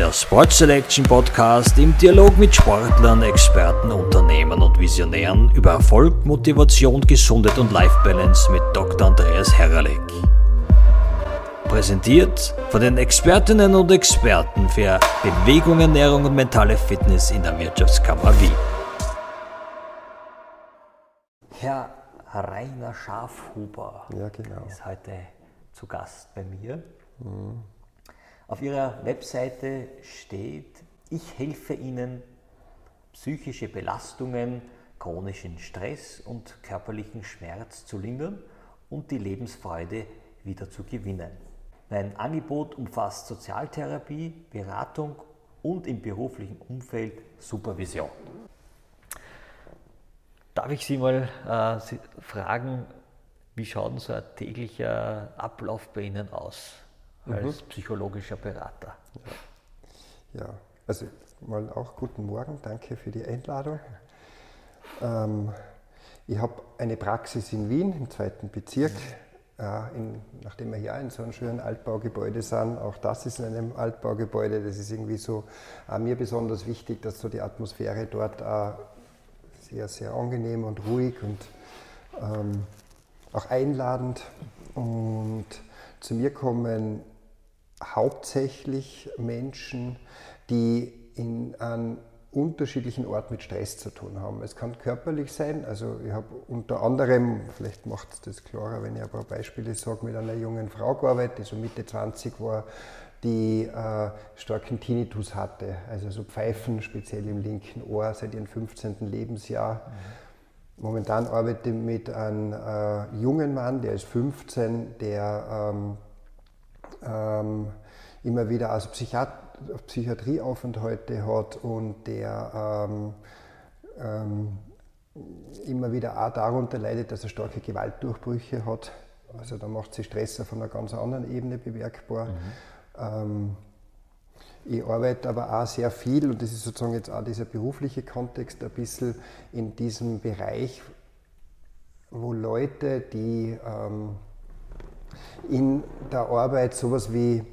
der Sport Selection Podcast im Dialog mit Sportlern, Experten, Unternehmern und Visionären über Erfolg, Motivation, Gesundheit und Life Balance mit Dr. Andreas Herrlich. Präsentiert von den Expertinnen und Experten für Bewegung, Ernährung und mentale Fitness in der Wirtschaftskammer Wien. Herr Rainer Schafhuber ja, genau. ist heute zu Gast bei mir. Mhm. Auf Ihrer Webseite steht, ich helfe Ihnen, psychische Belastungen, chronischen Stress und körperlichen Schmerz zu lindern und die Lebensfreude wieder zu gewinnen. Mein Angebot umfasst Sozialtherapie, Beratung und im beruflichen Umfeld Supervision. Darf ich Sie mal äh, fragen, wie schaut so ein täglicher Ablauf bei Ihnen aus? Als mhm. psychologischer Berater. Ja. ja. also mal auch guten Morgen, danke für die Einladung. Ähm, ich habe eine Praxis in Wien im zweiten Bezirk. Äh, in, nachdem wir hier in so einem schönen Altbaugebäude sind, auch das ist in einem Altbaugebäude, das ist irgendwie so äh, mir besonders wichtig, dass so die Atmosphäre dort äh, sehr, sehr angenehm und ruhig und ähm, auch einladend. Und zu mir kommen hauptsächlich Menschen, die in einem unterschiedlichen Ort mit Stress zu tun haben. Es kann körperlich sein, also ich habe unter anderem, vielleicht macht es das klarer, wenn ich ein paar Beispiele sage, mit einer jungen Frau gearbeitet, die so Mitte 20 war, die äh, starken Tinnitus hatte, also so Pfeifen, speziell im linken Ohr, seit ihrem 15. Lebensjahr. Mhm. Momentan arbeite ich mit einem äh, jungen Mann, der ist 15, der ähm, ähm, immer wieder also Psychiat Psychiatrieaufenthalte hat und der ähm, ähm, immer wieder auch darunter leidet, dass er starke Gewaltdurchbrüche hat. Also da macht sich Stress auf einer ganz anderen Ebene bemerkbar. Mhm. Ähm, ich arbeite aber auch sehr viel, und das ist sozusagen jetzt auch dieser berufliche Kontext, ein bisschen in diesem Bereich, wo Leute, die ähm, in der Arbeit sowas wie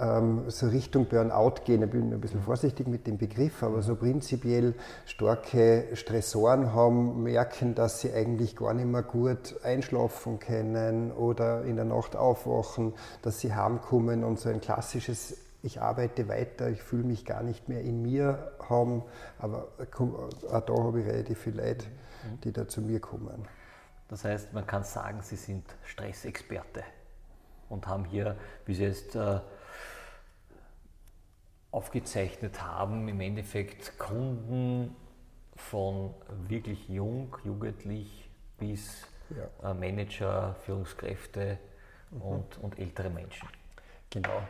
ähm, so Richtung Burnout gehen. Ich bin ein bisschen vorsichtig mit dem Begriff, aber so prinzipiell starke Stressoren haben, merken, dass sie eigentlich gar nicht mehr gut einschlafen können oder in der Nacht aufwachen, dass sie heimkommen und so ein klassisches ich arbeite weiter, ich fühle mich gar nicht mehr in mir haben, aber auch da habe ich relativ viele Leute, die da zu mir kommen. Das heißt, man kann sagen, Sie sind Stressexperte und haben hier, wie Sie jetzt äh, aufgezeichnet haben, im Endeffekt Kunden von wirklich jung, jugendlich bis ja. äh, Manager, Führungskräfte mhm. und, und ältere Menschen. Genau.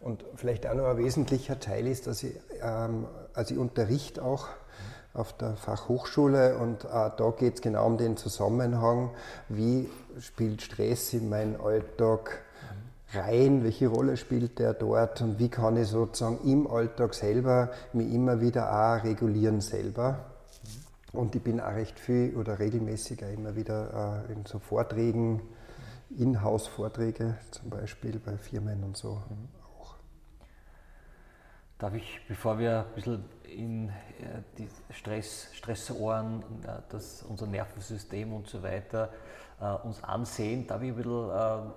Und vielleicht auch noch ein wesentlicher Teil ist, dass ich, ähm, also ich unterrichte auch mhm. auf der Fachhochschule und äh, da geht es genau um den Zusammenhang, wie spielt Stress in meinen Alltag rein, welche Rolle spielt der dort und wie kann ich sozusagen im Alltag selber mich immer wieder auch regulieren selber. Und ich bin auch recht viel oder regelmäßiger immer wieder äh, in so Vorträgen, Inhouse-Vorträge zum Beispiel bei Firmen und so auch. Darf ich, bevor wir ein bisschen in äh, die Stress, Stressoren, äh, das, unser Nervensystem und so weiter uns ansehen, darf ich ein bisschen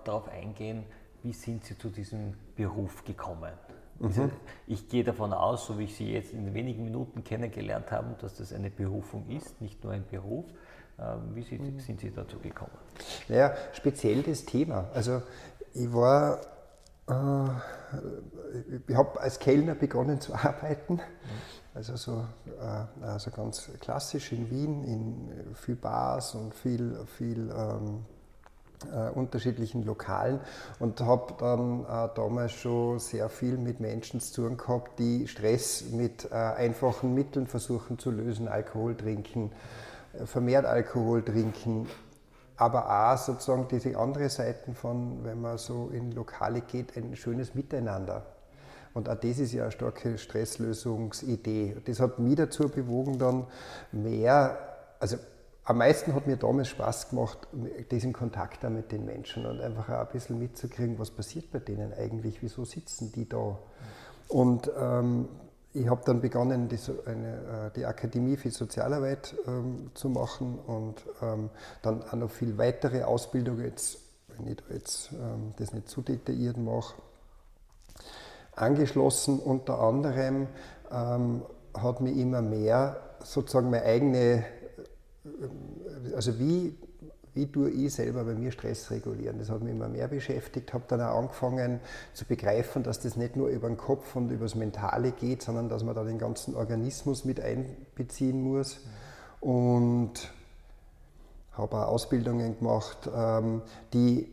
darauf eingehen, wie sind Sie zu diesem Beruf gekommen? Mhm. Ich gehe davon aus, so wie ich Sie jetzt in wenigen Minuten kennengelernt habe, dass das eine Berufung ist, nicht nur ein Beruf. Ähm, wie sind Sie dazu gekommen? Naja, speziell das Thema. Also ich war, äh, ich habe als Kellner begonnen zu arbeiten. Also so äh, also ganz klassisch in Wien, in viel Bars und viel, viel ähm, äh, unterschiedlichen Lokalen und habe dann äh, damals schon sehr viel mit Menschen zu tun gehabt, die Stress mit äh, einfachen Mitteln versuchen zu lösen, Alkohol trinken, äh, vermehrt Alkohol trinken, aber auch sozusagen diese andere Seiten von, wenn man so in Lokale geht, ein schönes Miteinander. Und auch das ist ja eine starke Stresslösungsidee. Das hat mich dazu bewogen, dann mehr, also am meisten hat mir damals Spaß gemacht, diesen Kontakt da mit den Menschen und einfach auch ein bisschen mitzukriegen, was passiert bei denen eigentlich, wieso sitzen die da. Und ähm, ich habe dann begonnen, die, eine, äh, die, Akademie für Sozialarbeit ähm, zu machen und ähm, dann auch noch viel weitere Ausbildung, jetzt, wenn ich da jetzt ähm, das nicht zu detailliert mache, angeschlossen. Unter anderem ähm, hat mich immer mehr sozusagen meine eigene, also wie wie tue ich selber bei mir Stress regulieren. Das hat mich immer mehr beschäftigt, habe dann auch angefangen zu begreifen, dass das nicht nur über den Kopf und über das Mentale geht, sondern dass man da den ganzen Organismus mit einbeziehen muss. Und habe auch Ausbildungen gemacht, ähm, die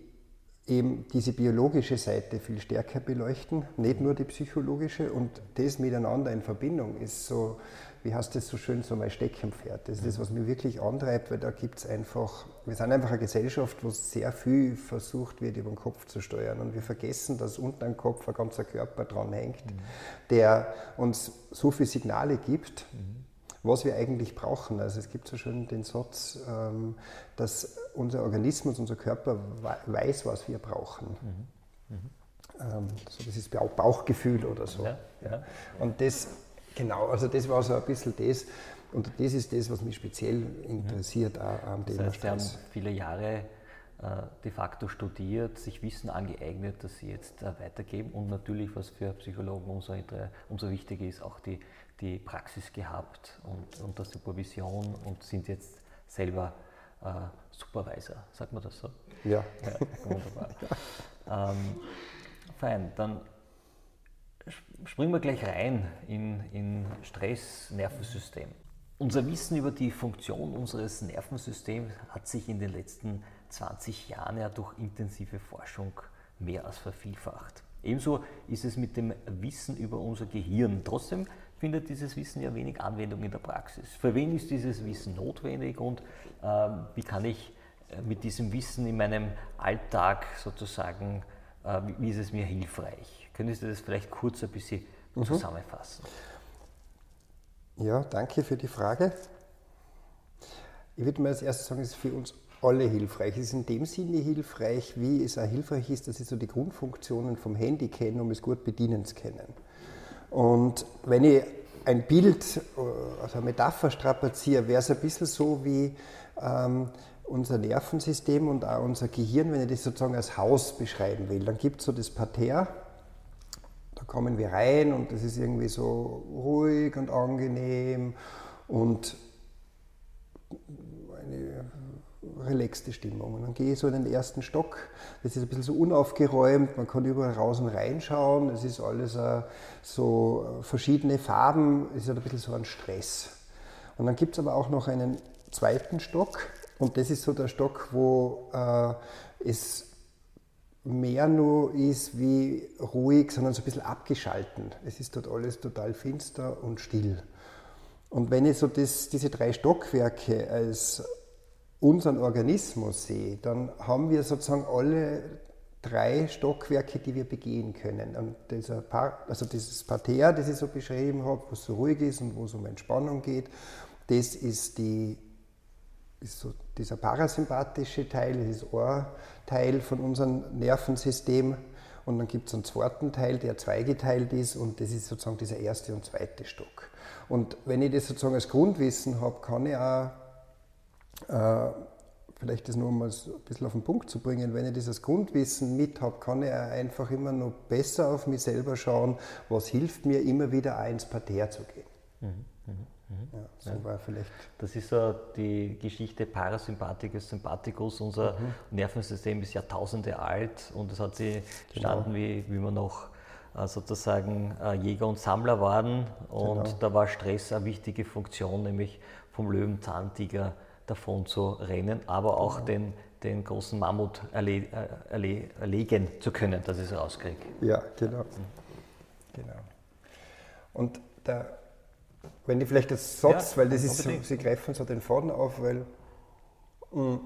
eben diese biologische Seite viel stärker beleuchten, nicht nur die psychologische. Und das miteinander in Verbindung ist so wie heißt das so schön, so mein Steckenpferd. Das ist das, was mich wirklich antreibt, weil da gibt es einfach, wir sind einfach eine Gesellschaft, wo sehr viel versucht wird, über den Kopf zu steuern. Und wir vergessen, dass unter dem Kopf ein ganzer Körper dran hängt, mhm. der uns so viele Signale gibt, mhm. was wir eigentlich brauchen. Also es gibt so schön den Satz, ähm, dass unser Organismus, unser Körper weiß, was wir brauchen. Mhm. mhm. Ähm, so das ist Bauchgefühl oder so. Ja, ja. Und das Genau, also das war so ein bisschen das. Und das ist das, was mich speziell interessiert mhm. am Thema das heißt, Stress. Sie haben viele Jahre äh, de facto studiert, sich Wissen angeeignet, das Sie jetzt äh, weitergeben und natürlich, was für Psychologen umso, umso wichtiger ist, auch die, die Praxis gehabt und unter Supervision und sind jetzt selber äh, Supervisor, sagt man das so? Ja. ja wunderbar. ähm, fein, dann springen wir gleich rein in, in Stress, Nervensystem. Unser Wissen über die Funktion unseres Nervensystems hat sich in den letzten 20 Jahren ja durch intensive Forschung mehr als vervielfacht. Ebenso ist es mit dem Wissen über unser Gehirn. Trotzdem findet dieses Wissen ja wenig Anwendung in der Praxis. Für wen ist dieses Wissen notwendig und äh, wie kann ich äh, mit diesem Wissen in meinem Alltag sozusagen, äh, wie ist es mir hilfreich? Können Sie das vielleicht kurz ein bisschen mhm. zusammenfassen? Ja, danke für die Frage. Ich würde mal als erstes sagen, es ist für uns alle hilfreich. Es ist in dem Sinne hilfreich, wie es auch hilfreich ist, dass ich so die Grundfunktionen vom Handy kenne, um es gut bedienen zu können. Und wenn ich ein Bild, also eine Metapher strapaziere, wäre es ein bisschen so wie ähm, unser Nervensystem und auch unser Gehirn, wenn ich das sozusagen als Haus beschreiben will. Dann gibt es so das Parterre, da kommen wir rein und das ist irgendwie so ruhig und angenehm und eine relaxte Stimmung. Und dann gehe ich so in den ersten Stock, das ist ein bisschen so unaufgeräumt, man kann überall raus und reinschauen, es ist alles uh, so verschiedene Farben, es ist ein bisschen so ein Stress. Und dann gibt es aber auch noch einen zweiten Stock. Und das ist so der Stock, wo uh, es mehr nur ist wie ruhig, sondern so ein bisschen abgeschalten. Es ist dort alles total finster und still. Und wenn ich so das, diese drei Stockwerke als unseren Organismus sehe, dann haben wir sozusagen alle drei Stockwerke, die wir begehen können. Und dieser also dieses Parterre, das ich so beschrieben habe, wo es so ruhig ist und wo es um Entspannung geht, das ist, die, ist so dieser parasympathische Teil, dieses Ohrteil von unserem Nervensystem. Und dann gibt es einen zweiten Teil, der zweigeteilt ist und das ist sozusagen dieser erste und zweite Stock. Und wenn ich das sozusagen als Grundwissen habe, kann ich auch, äh, vielleicht das nur um ein bisschen auf den Punkt zu bringen, wenn ich das als Grundwissen mit habe, kann ich auch einfach immer noch besser auf mich selber schauen, was hilft mir, immer wieder auch ins Parterre zu gehen. Mhm. Mhm. Mhm. Ja, so ja. war vielleicht. Das ist so die Geschichte Parasympathikus, Sympathikus. Unser mhm. Nervensystem ist Jahrtausende alt und es hat sie entstanden, genau. wie, wie wir noch äh, sozusagen äh, Jäger und Sammler waren. Und genau. da war Stress eine wichtige Funktion, nämlich vom Löwenzahntiger davon zu rennen, aber auch genau. den, den großen Mammut erle äh, erle erlegen zu können, dass ich es rauskriege. Ja, genau. Mhm. genau. Und der wenn ich vielleicht das Satz, ja, weil das ist so, Sie greifen so den Faden auf, weil mh, mm,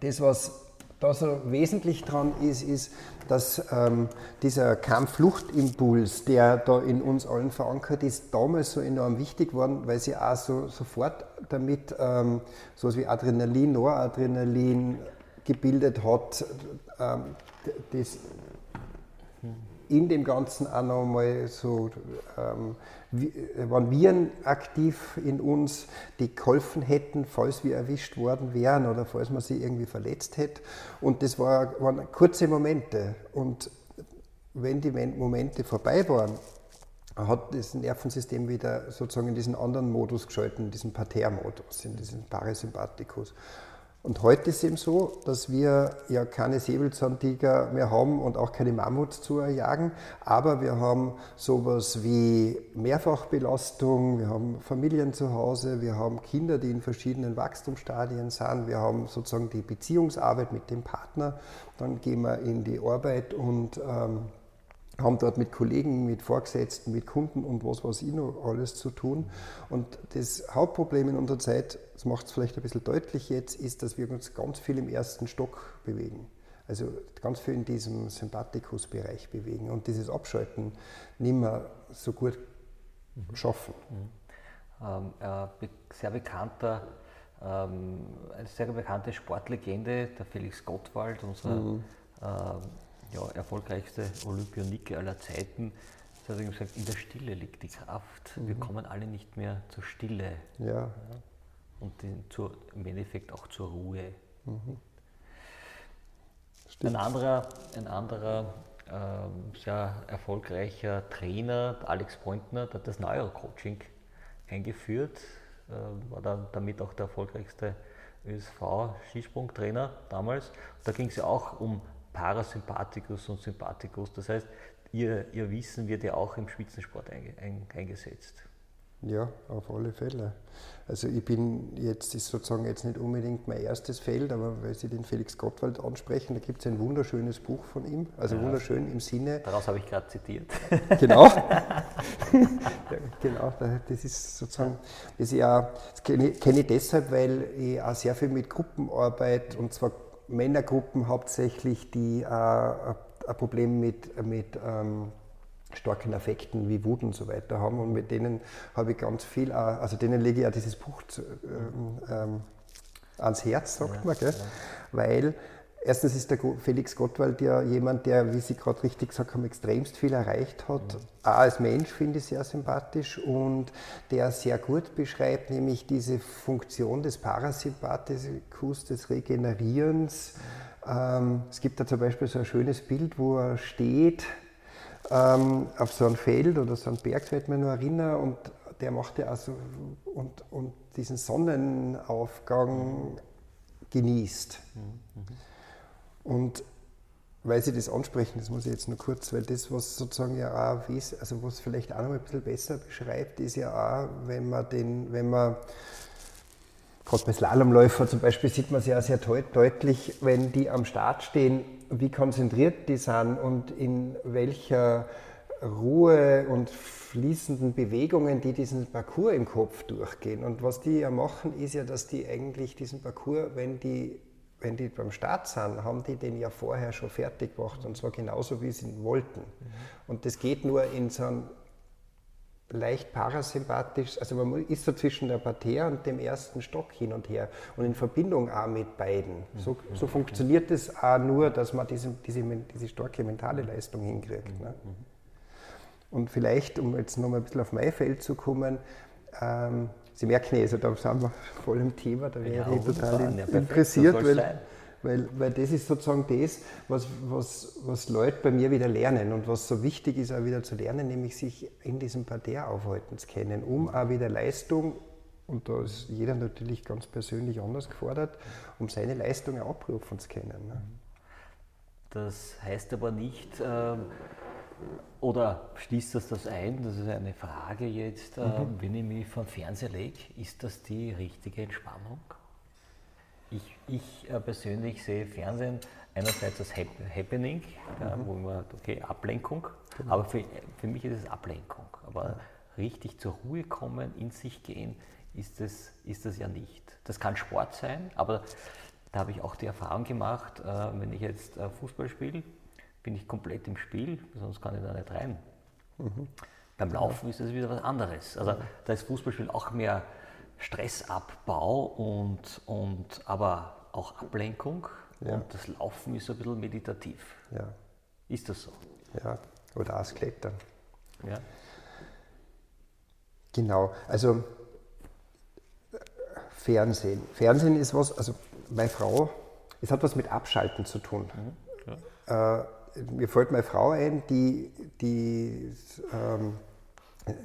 das, was da so wesentlich dran ist, ist, dass ähm, dieser Kampffluchtimpuls, der da in uns allen verankert ist, damals so enorm wichtig war, weil sie auch so sofort damit ähm, sowas wie Adrenalin, Noradrenalin gebildet hat, ähm, das in dem Ganzen auch nochmal so, ähm, waren Viren aktiv in uns, die geholfen hätten, falls wir erwischt worden wären oder falls man sie irgendwie verletzt hätte. Und das war, waren kurze Momente. Und wenn die Momente vorbei waren, hat das Nervensystem wieder sozusagen in diesen anderen Modus geschalten, in diesen Parterre-Modus, in diesen Parasympathikus. Und heute ist es eben so, dass wir ja keine Säbelzahntiger mehr haben und auch keine Mammuts zu erjagen, aber wir haben sowas wie Mehrfachbelastung, wir haben Familien zu Hause, wir haben Kinder, die in verschiedenen Wachstumsstadien sind, wir haben sozusagen die Beziehungsarbeit mit dem Partner, dann gehen wir in die Arbeit und ähm, haben dort mit Kollegen, mit Vorgesetzten, mit Kunden und was weiß ich noch alles zu tun. Und das Hauptproblem in unserer Zeit, das macht es vielleicht ein bisschen deutlich jetzt, ist, dass wir uns ganz viel im ersten Stock bewegen. Also ganz viel in diesem Sympathikus-Bereich bewegen und dieses Abschalten nicht mehr so gut mhm. schaffen. Mhm. Ähm, äh, sehr bekannter, ähm, eine sehr bekannte Sportlegende, der Felix Gottwald, unser mhm. äh, ja, erfolgreichste Olympionike aller Zeiten. Das hat gesagt, in der Stille liegt die Kraft. Mhm. Wir kommen alle nicht mehr zur Stille. Ja. Und in, zur, im Endeffekt auch zur Ruhe. Mhm. Ein anderer, ein anderer ähm, sehr erfolgreicher Trainer, Alex Pointner, der hat das Neurocoaching eingeführt, äh, war dann damit auch der erfolgreichste ÖSV-Skisprungtrainer damals. Da ging es ja auch um Parasympathikus und Sympathikus. Das heißt, ihr, ihr Wissen wird ja auch im Spitzensport eingesetzt. Ja, auf alle Fälle. Also ich bin jetzt, ist sozusagen jetzt nicht unbedingt mein erstes Feld, aber weil Sie den Felix Gottwald ansprechen, da gibt es ein wunderschönes Buch von ihm, also ja. wunderschön im Sinne. Daraus habe ich gerade zitiert. Genau. genau, das ist sozusagen, das, auch, das kenne, ich, deshalb, weil ich auch sehr viel mit Gruppen arbeite und zwar Männergruppen hauptsächlich, die äh, ein Problem mit, mit ähm, starken Affekten wie Wut und so weiter haben. Und mit denen habe ich ganz viel, also denen lege ich auch dieses Buch zu, ähm, ähm, ans Herz, sagt ja, man, gell? Ja. weil erstens ist der Felix Gottwald ja jemand, der, wie Sie gerade richtig gesagt haben, extremst viel erreicht hat. Mhm. Auch als Mensch finde ich sehr sympathisch und der sehr gut beschreibt, nämlich diese Funktion des Parasympathikus, des Regenerierens. Mhm. Ähm, es gibt da zum Beispiel so ein schönes Bild, wo er steht ähm, auf so einem Feld oder so einem Berg, fällt mir nur erinnern, und der macht ja also und, und diesen Sonnenaufgang genießt. Mhm. Und weil Sie das ansprechen, das muss ich jetzt nur kurz, weil das, was sozusagen ja auch, also was vielleicht auch noch ein bisschen besser beschreibt, ist ja auch, wenn man den, wenn man, gerade bei Slalomläufer zum Beispiel sieht man es ja sehr deutlich, wenn die am Start stehen, wie konzentriert die sind und in welcher Ruhe und fließenden Bewegungen, die diesen Parcours im Kopf durchgehen. Und was die ja machen, ist ja, dass die eigentlich diesen Parcours, wenn die wenn die beim Start sind, haben die den ja vorher schon fertig gemacht und zwar genauso, wie sie ihn wollten. Mhm. Und das geht nur in so einem leicht parasympathisch, also man ist so zwischen der Parterre und dem ersten Stock hin und her und in Verbindung auch mit beiden. So, mhm. so funktioniert es auch nur, dass man diese, diese, diese starke mentale Leistung hinkriegt. Ne? Mhm. Und vielleicht, um jetzt nochmal ein bisschen auf mein Feld zu kommen, ähm, Sie merken also da sind wir voll im Thema, da wäre ja, ich total in, ja, interessiert, weil, weil, weil das ist sozusagen das, was, was, was Leute bei mir wieder lernen und was so wichtig ist, auch wieder zu lernen, nämlich sich in diesem Parterre aufhalten zu können, um auch wieder Leistung, und da ist jeder natürlich ganz persönlich anders gefordert, um seine Leistung abrufen zu können. Ne? Das heißt aber nicht, ähm oder schließt das das ein? Das ist eine Frage jetzt, äh, mhm. wenn ich mich vom Fernseher lege, ist das die richtige Entspannung? Ich, ich äh, persönlich sehe Fernsehen einerseits als Happening, mhm. wo man, okay, Ablenkung, genau. aber für, für mich ist es Ablenkung. Aber richtig zur Ruhe kommen, in sich gehen, ist das, ist das ja nicht. Das kann Sport sein, aber da habe ich auch die Erfahrung gemacht, äh, wenn ich jetzt Fußball spiele, bin ich komplett im Spiel, sonst kann ich da nicht rein. Mhm. Beim Laufen ist das wieder was anderes. Also da ist Fußballspiel auch mehr Stressabbau und, und aber auch Ablenkung. Ja. Und das Laufen ist so ein bisschen meditativ. Ja. Ist das so? Ja, Oder auch das Klettern. Ja. Genau, also Fernsehen. Fernsehen ist was, also meine Frau, es hat was mit Abschalten zu tun. Mhm, äh, mir fällt meine Frau ein, die, die ähm,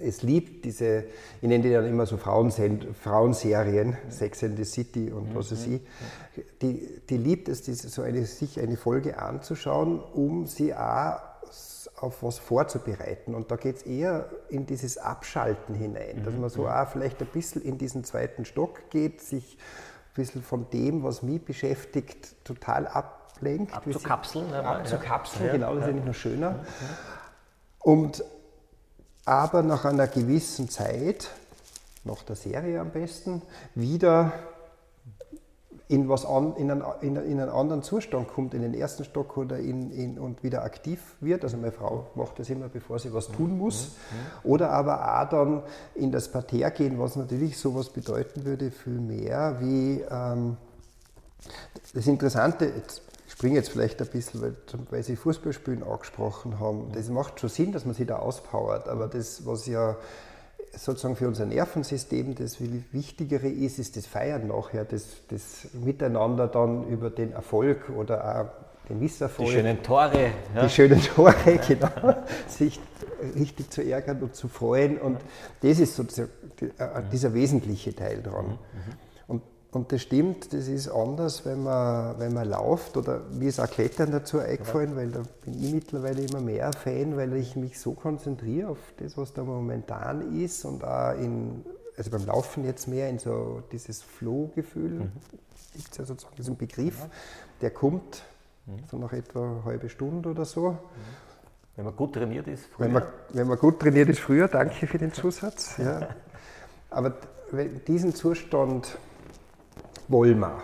es liebt, diese, ich nenne die dann immer so Frauenserien, Sex and the City und was weiß ich, die, die liebt es, diese, so eine, sich eine Folge anzuschauen, um sie auch auf was vorzubereiten. Und da geht es eher in dieses Abschalten hinein, dass man so auch vielleicht ein bisschen in diesen zweiten Stock geht, sich ein bisschen von dem, was mich beschäftigt, total ablenkt. Abzukapseln. Abzukapseln, ja. genau, das ist eigentlich noch schöner. Und aber nach einer gewissen Zeit, nach der Serie am besten, wieder in, was an, in, einen, in, in einen anderen Zustand kommt, in den ersten Stock oder in, in, und wieder aktiv wird. Also meine Frau macht das immer, bevor sie was tun muss. Oder aber auch dann in das Parterre gehen, was natürlich sowas bedeuten würde, viel mehr wie ähm, das Interessante, jetzt springe jetzt vielleicht ein bisschen, weil, weil Sie Fußballspielen angesprochen haben. Das macht schon Sinn, dass man sich da auspowert, aber das, was ja sozusagen für unser Nervensystem das Wichtigere ist, ist das Feiern nachher, das, das Miteinander dann über den Erfolg oder auch den Misserfolg. Die schönen Tore. Ja. Die schönen Tore, genau. sich richtig zu ärgern und zu freuen. Und das ist sozusagen äh, dieser wesentliche Teil dran. Mhm. Und das stimmt, das ist anders, wenn man, wenn man läuft oder mir ist auch Klettern dazu eingefallen, weil da bin ich mittlerweile immer mehr Fan, weil ich mich so konzentriere auf das, was da momentan ist und auch in, also beim Laufen jetzt mehr in so dieses Flow-Gefühl, mhm. gibt es ja sozusagen diesen Begriff, der kommt mhm. so nach etwa eine halbe Stunde oder so. Mhm. Wenn man gut trainiert ist, früher. Wenn man, wenn man gut trainiert ist früher, danke für den Zusatz. ja. Aber diesen Zustand Wollmar.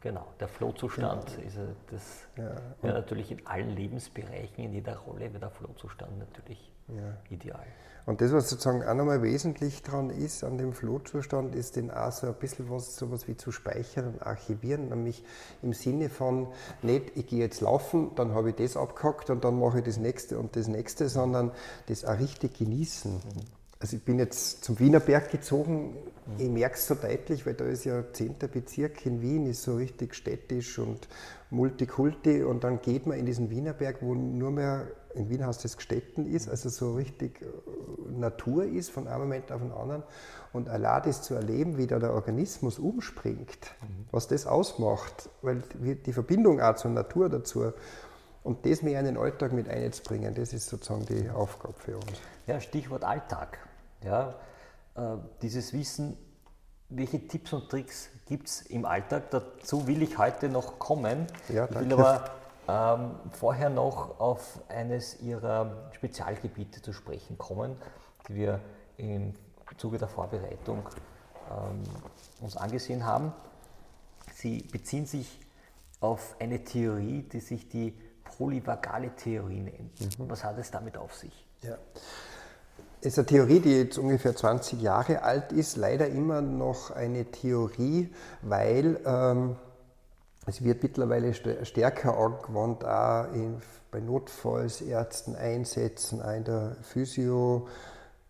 Genau, der Flohzustand ja. ist das ja. ja. natürlich in allen Lebensbereichen, in jeder Rolle wird der Flohzustand natürlich ja. ideal. Und das, was sozusagen auch nochmal wesentlich dran ist an dem Flohzustand, ist den auch so ein bisschen was, sowas wie zu speichern und archivieren, nämlich im Sinne von nicht, ich gehe jetzt laufen, dann habe ich das abgehackt und dann mache ich das nächste und das nächste, sondern das auch richtig genießen. Mhm. Also ich bin jetzt zum Wienerberg gezogen, ich merke es so deutlich, weil da ist ja 10. Bezirk in Wien, ist so richtig städtisch und Multikulti und dann geht man in diesen Wienerberg, wo nur mehr, in Wien heißt es Gstetten ist, also so richtig äh, Natur ist von einem Moment auf den anderen und allein das zu erleben, wie da der Organismus umspringt, mhm. was das ausmacht, weil die Verbindung auch zur Natur dazu und das mehr in den Alltag mit einzubringen, das ist sozusagen die Aufgabe für uns. Ja, Stichwort Alltag. Ja, äh, dieses Wissen, welche Tipps und Tricks gibt es im Alltag. Dazu will ich heute noch kommen. Ja, ich will aber ähm, vorher noch auf eines Ihrer Spezialgebiete zu sprechen kommen, die wir im Zuge der Vorbereitung ähm, uns angesehen haben. Sie beziehen sich auf eine Theorie, die sich die polyvagale Theorie nennt. Mhm. Was hat es damit auf sich? Ja ist eine Theorie, die jetzt ungefähr 20 Jahre alt ist, leider immer noch eine Theorie, weil ähm, es wird mittlerweile stärker angewandt, auch in, bei Notfallsärzten einsetzen, auch in der Physio,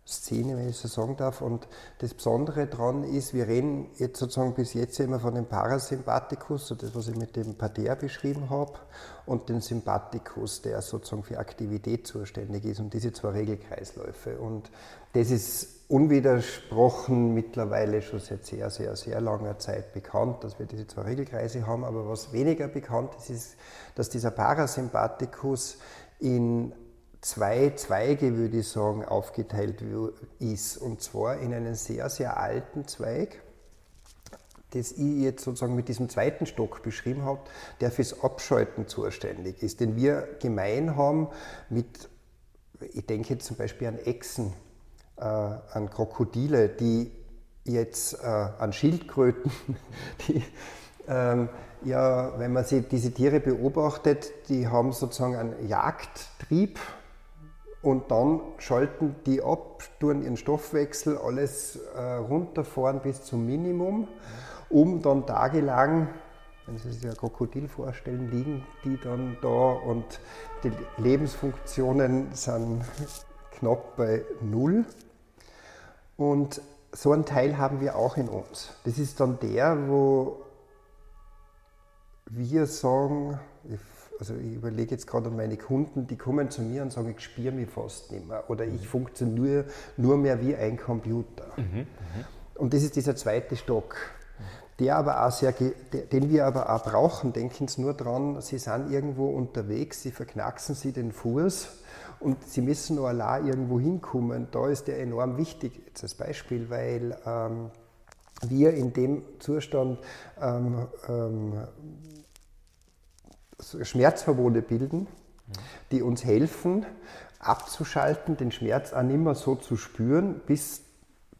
Szene, wenn ich so sagen darf. Und das Besondere daran ist, wir reden jetzt sozusagen bis jetzt immer von dem Parasympathikus, so das, was ich mit dem Pater beschrieben habe, und dem Sympathikus, der sozusagen für Aktivität zuständig ist und diese zwei Regelkreisläufe. Und das ist unwidersprochen mittlerweile schon seit sehr, sehr, sehr langer Zeit bekannt, dass wir diese zwei Regelkreise haben. Aber was weniger bekannt ist, ist, dass dieser Parasympathikus in zwei Zweige, würde ich sagen, aufgeteilt ist. Und zwar in einen sehr, sehr alten Zweig, das ich jetzt sozusagen mit diesem zweiten Stock beschrieben habe, der fürs Abschalten zuständig ist, den wir gemein haben mit, ich denke jetzt zum Beispiel an Echsen, äh, an Krokodile, die jetzt äh, an Schildkröten, die ähm, ja, wenn man sie, diese Tiere beobachtet, die haben sozusagen einen Jagdtrieb, und dann schalten die ab, tun ihren Stoffwechsel, alles äh, runterfahren bis zum Minimum, um dann tagelang wenn Sie sich ein Krokodil vorstellen, liegen die dann da und die Lebensfunktionen sind knapp bei Null. Und so einen Teil haben wir auch in uns. Das ist dann der, wo wir sagen, also ich überlege jetzt gerade an meine Kunden, die kommen zu mir und sagen, ich spüre mich fast nicht mehr oder ich funktioniere nur mehr wie ein Computer. Mhm, mhm. und das ist dieser zweite Stock, der aber auch sehr, den wir aber auch brauchen. Denken Sie nur dran, Sie sind irgendwo unterwegs, Sie verknacksen Sie den Fuß und Sie müssen nur allein irgendwo hinkommen. Da ist der enorm wichtig, jetzt als Beispiel, weil ähm, wir in dem Zustand ähm, ähm, Schmerzhormone bilden, die uns helfen, abzuschalten, den Schmerz auch nicht mehr so zu spüren, bis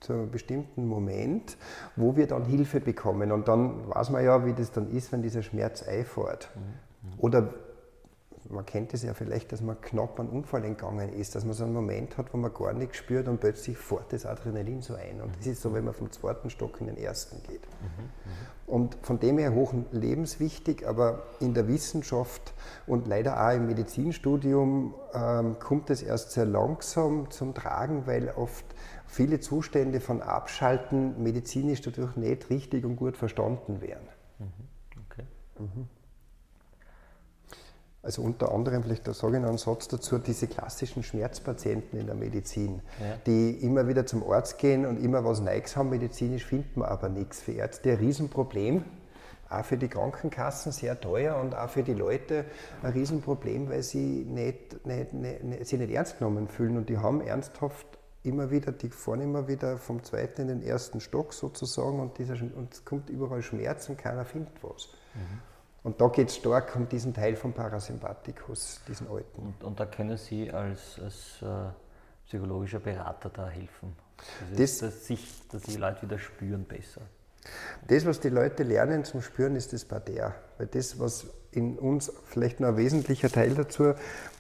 zu einem bestimmten Moment, wo wir dann Hilfe bekommen. Und dann weiß man ja, wie das dann ist, wenn dieser Schmerz einfährt. Mhm. Oder man kennt es ja vielleicht, dass man knapp einen Unfall entgangen ist, dass man so einen Moment hat, wo man gar nichts spürt und plötzlich fährt das Adrenalin so ein. Und das ist so, wenn man vom zweiten Stock in den ersten geht. Und von dem her hoch lebenswichtig, aber in der Wissenschaft und leider auch im Medizinstudium ähm, kommt es erst sehr langsam zum Tragen, weil oft viele Zustände von Abschalten medizinisch dadurch nicht richtig und gut verstanden werden. Okay. Mhm. Also unter anderem, vielleicht da sage ich noch einen Satz dazu, diese klassischen Schmerzpatienten in der Medizin, ja. die immer wieder zum Arzt gehen und immer was Neues haben, medizinisch findet man aber nichts. Für Ärzte ein Riesenproblem, auch für die Krankenkassen sehr teuer und auch für die Leute ein Riesenproblem, weil sie nicht, nicht, nicht, sie nicht ernst genommen fühlen und die haben ernsthaft immer wieder, die fahren immer wieder vom zweiten in den ersten Stock sozusagen und, dieser, und es kommt überall Schmerz und keiner findet was. Mhm. Und da geht es stark um diesen Teil vom Parasympathikus, diesen alten. Und, und da können Sie als, als äh, psychologischer Berater da helfen? Also das, dass, sich, dass die Leute wieder spüren besser. Das, was die Leute lernen zum Spüren, ist das Bader. Weil das, was in uns vielleicht noch ein wesentlicher Teil dazu,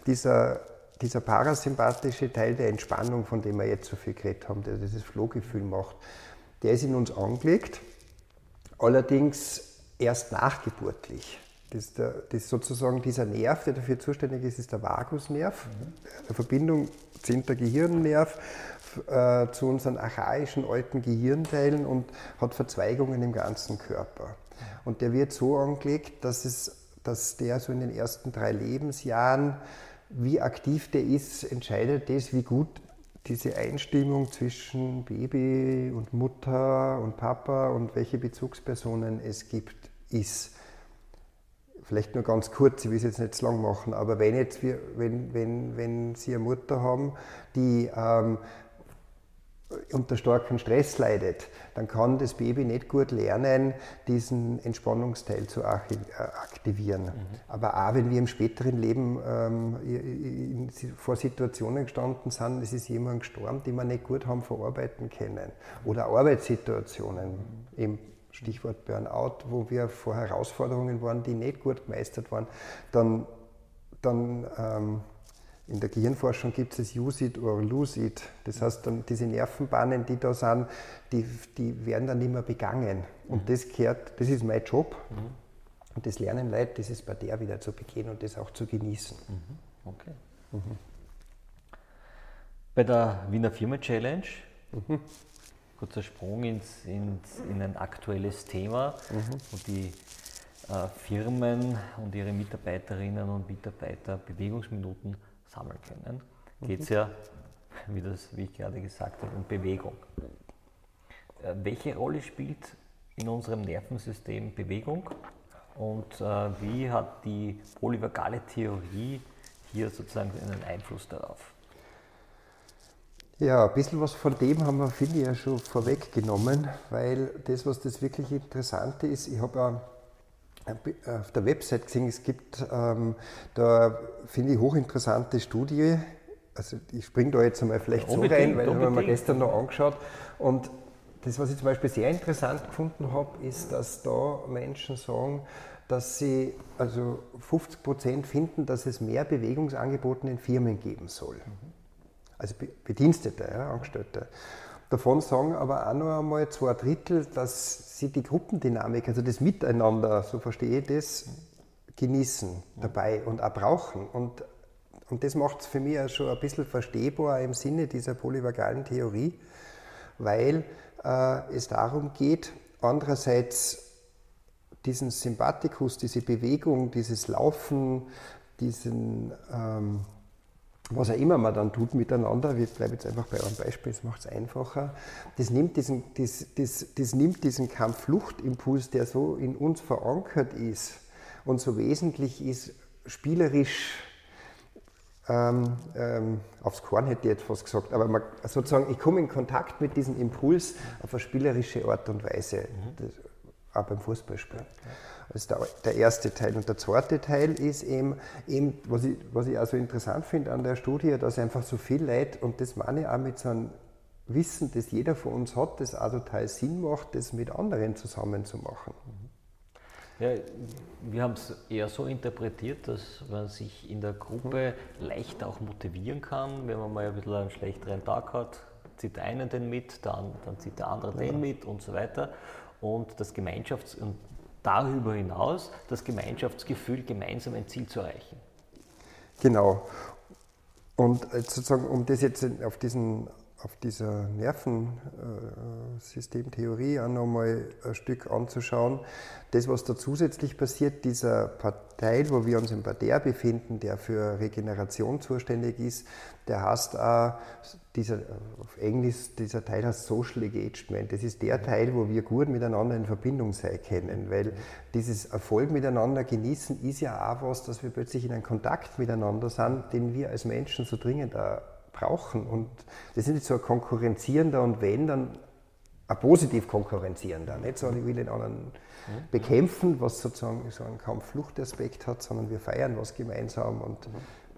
dieser, dieser parasympathische Teil der Entspannung, von dem wir jetzt so viel geredet haben, der dieses Flohgefühl macht, der ist in uns angelegt. Allerdings erst nachgeburtlich. Das ist, der, das ist, sozusagen dieser Nerv, der dafür zuständig ist, ist der Vagusnerv, mhm. eine Verbindung zehnter Gehirnnerv äh, zu unseren archaischen alten Gehirnteilen und hat Verzweigungen im ganzen Körper. Und der wird so angelegt, dass, es, dass der so in den ersten drei Lebensjahren, wie aktiv der ist, entscheidet das, wie gut diese Einstimmung zwischen Baby und Mutter und Papa und welche Bezugspersonen es gibt, ist. Vielleicht nur ganz kurz, ich will es jetzt nicht zu lang machen, aber wenn, jetzt wir, wenn, wenn, wenn Sie eine Mutter haben, die ähm, unter starkem Stress leidet, dann kann das Baby nicht gut lernen, diesen Entspannungsteil zu aktivieren. Mhm. Aber auch wenn wir im späteren Leben ähm, vor Situationen gestanden sind, es ist jemand gestorben, die wir nicht gut haben verarbeiten können. Oder Arbeitssituationen, mhm. eben Stichwort Burnout, wo wir vor Herausforderungen waren, die nicht gut gemeistert waren, dann, dann ähm, in der Gehirnforschung gibt es Use it or lose it. Das heißt, dann diese Nervenbahnen, die da sind, die, die werden dann nicht mehr begangen. Und mhm. das gehört, das ist mein Job. Mhm. Und das lernen Leute, das ist bei der wieder zu begehen und das auch zu genießen. Mhm. Okay. Mhm. Bei der Wiener Firma Challenge, mhm. kurzer Sprung ins, ins, in ein aktuelles Thema, mhm. wo die äh, Firmen und ihre Mitarbeiterinnen und Mitarbeiter Bewegungsminuten sammeln können, geht es ja, wie, das, wie ich gerade gesagt habe, um Bewegung. Äh, welche Rolle spielt in unserem Nervensystem Bewegung und äh, wie hat die polyvagale Theorie hier sozusagen einen Einfluss darauf? Ja, ein bisschen was von dem haben wir, finde ich, ja schon vorweggenommen, weil das, was das wirklich Interessante ist, ich habe auf der Website gesehen, es gibt ähm, da, finde ich, hochinteressante Studie. Also ich springe da jetzt einmal vielleicht so rein, weil ich habe mir gestern noch angeschaut. Und das, was ich zum Beispiel sehr interessant gefunden habe, ist, dass da Menschen sagen, dass sie, also 50 Prozent finden, dass es mehr Bewegungsangebote in Firmen geben soll. Also Bedienstete, ja, Angestellte. Davon sagen aber auch noch einmal zwei Drittel, dass sie die Gruppendynamik, also das Miteinander, so verstehe ich das, genießen dabei und auch brauchen. Und, und das macht es für mich auch schon ein bisschen verstehbar im Sinne dieser polyvagalen Theorie, weil äh, es darum geht, andererseits diesen Sympathikus, diese Bewegung, dieses Laufen, diesen, ähm, was auch immer man dann tut miteinander, ich bleibe jetzt einfach bei eurem Beispiel, das macht es einfacher, das nimmt diesen, das, das, das nimmt diesen Kampf-Flucht-Impuls, der so in uns verankert ist und so wesentlich ist, spielerisch ähm, ähm, aufs Korn hätte ich jetzt fast gesagt, aber man, sozusagen, ich komme in Kontakt mit diesem Impuls auf eine spielerische Art und Weise. Mhm. Das, auch beim Fußballspielen. Das ist der, der, erste Teil. Und der zweite Teil ist eben, eben was, ich, was ich auch so interessant finde an der Studie, dass einfach so viel Leid, und das meine ich auch mit so einem Wissen, das jeder von uns hat, das auch total Sinn macht, das mit anderen zusammen zu machen. Ja, wir haben es eher so interpretiert, dass man sich in der Gruppe leicht auch motivieren kann, wenn man mal ein bisschen einen schlechteren Tag hat, zieht der eine den mit, dann, dann zieht der andere ja. den mit und so weiter und das Gemeinschafts- und darüber hinaus das Gemeinschaftsgefühl, gemeinsam ein Ziel zu erreichen. Genau. Und sozusagen, um das jetzt auf, diesen, auf dieser Nervensystemtheorie auch nochmal ein Stück anzuschauen, das, was da zusätzlich passiert, dieser Teil, wo wir uns im Parterre befinden, der für Regeneration zuständig ist, der heißt auch, dieser, auf Englisch, dieser Teil heißt Social Engagement. Das ist der Teil, wo wir gut miteinander in Verbindung sein können, weil dieses Erfolg miteinander genießen ist ja auch was, dass wir plötzlich in einem Kontakt miteinander sind, den wir als Menschen so dringend brauchen. Und das ist nicht so ein konkurrenzierender und wenn, dann ein positiv konkurrenzierender. Nicht so, ich will den anderen bekämpfen, was sozusagen so einen Kampffluchtaspekt hat, sondern wir feiern was gemeinsam und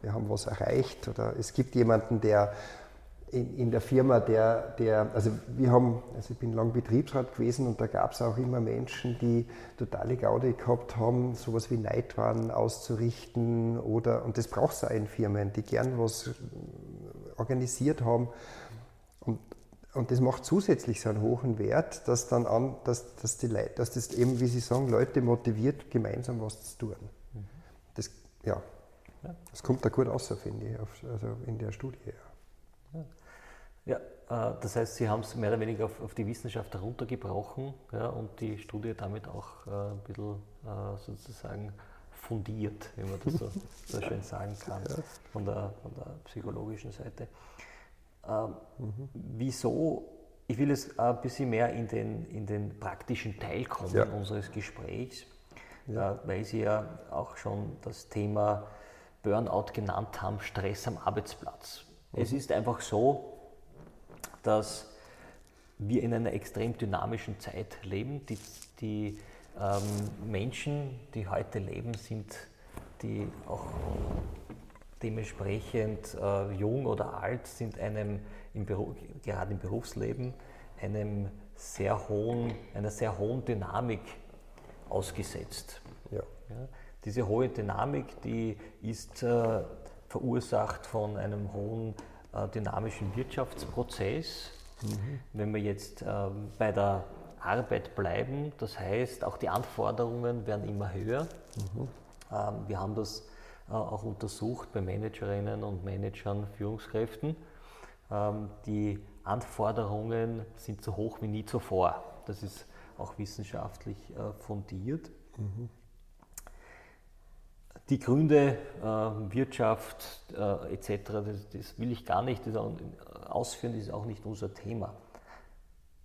wir haben was erreicht. Oder es gibt jemanden, der in, in, der Firma, der, der, also wir haben, also ich bin lang Betriebsrat gewesen und da gab es auch immer Menschen, die totale Gaudi gehabt haben, sowas wie Neidwahn auszurichten oder, und das braucht es auch in Firmen, die gern was organisiert haben und, und das macht zusätzlich so einen hohen Wert, dass dann an, dass, dass, die Leute, dass das eben, wie Sie sagen, Leute motiviert, gemeinsam was zu tun. Das, ja, das kommt da gut raus, finde ich, also in der Studie. Ja, ja äh, das heißt, Sie haben es mehr oder weniger auf, auf die Wissenschaft heruntergebrochen und die Studie damit auch äh, ein bisschen äh, sozusagen fundiert, wie man das so, so schön sagen kann, ja. von, der, von der psychologischen Seite. Ähm, mhm. Wieso, ich will jetzt ein bisschen mehr in den, in den praktischen Teil kommen ja. unseres Gesprächs, ja. äh, weil Sie ja auch schon das Thema Burnout genannt haben, Stress am Arbeitsplatz. Mhm. Es ist einfach so, dass wir in einer extrem dynamischen Zeit leben. Die, die ähm, Menschen, die heute leben, sind die auch dementsprechend äh, jung oder alt sind einem im Beruf, gerade im Berufsleben einem sehr hohen, einer sehr hohen Dynamik ausgesetzt. Ja. Ja, diese hohe Dynamik, die ist äh, verursacht von einem hohen äh, dynamischen Wirtschaftsprozess. Mhm. Wenn wir jetzt äh, bei der Arbeit bleiben, das heißt, auch die Anforderungen werden immer höher. Mhm. Wir haben das äh, auch untersucht bei Managerinnen und Managern, Führungskräften. Ähm, die Anforderungen sind so hoch wie nie zuvor. Das ist auch wissenschaftlich äh, fundiert. Mhm. Die Gründe, äh, Wirtschaft etc., das, will ich gar nicht ausführen, das ist auch nicht unser Thema.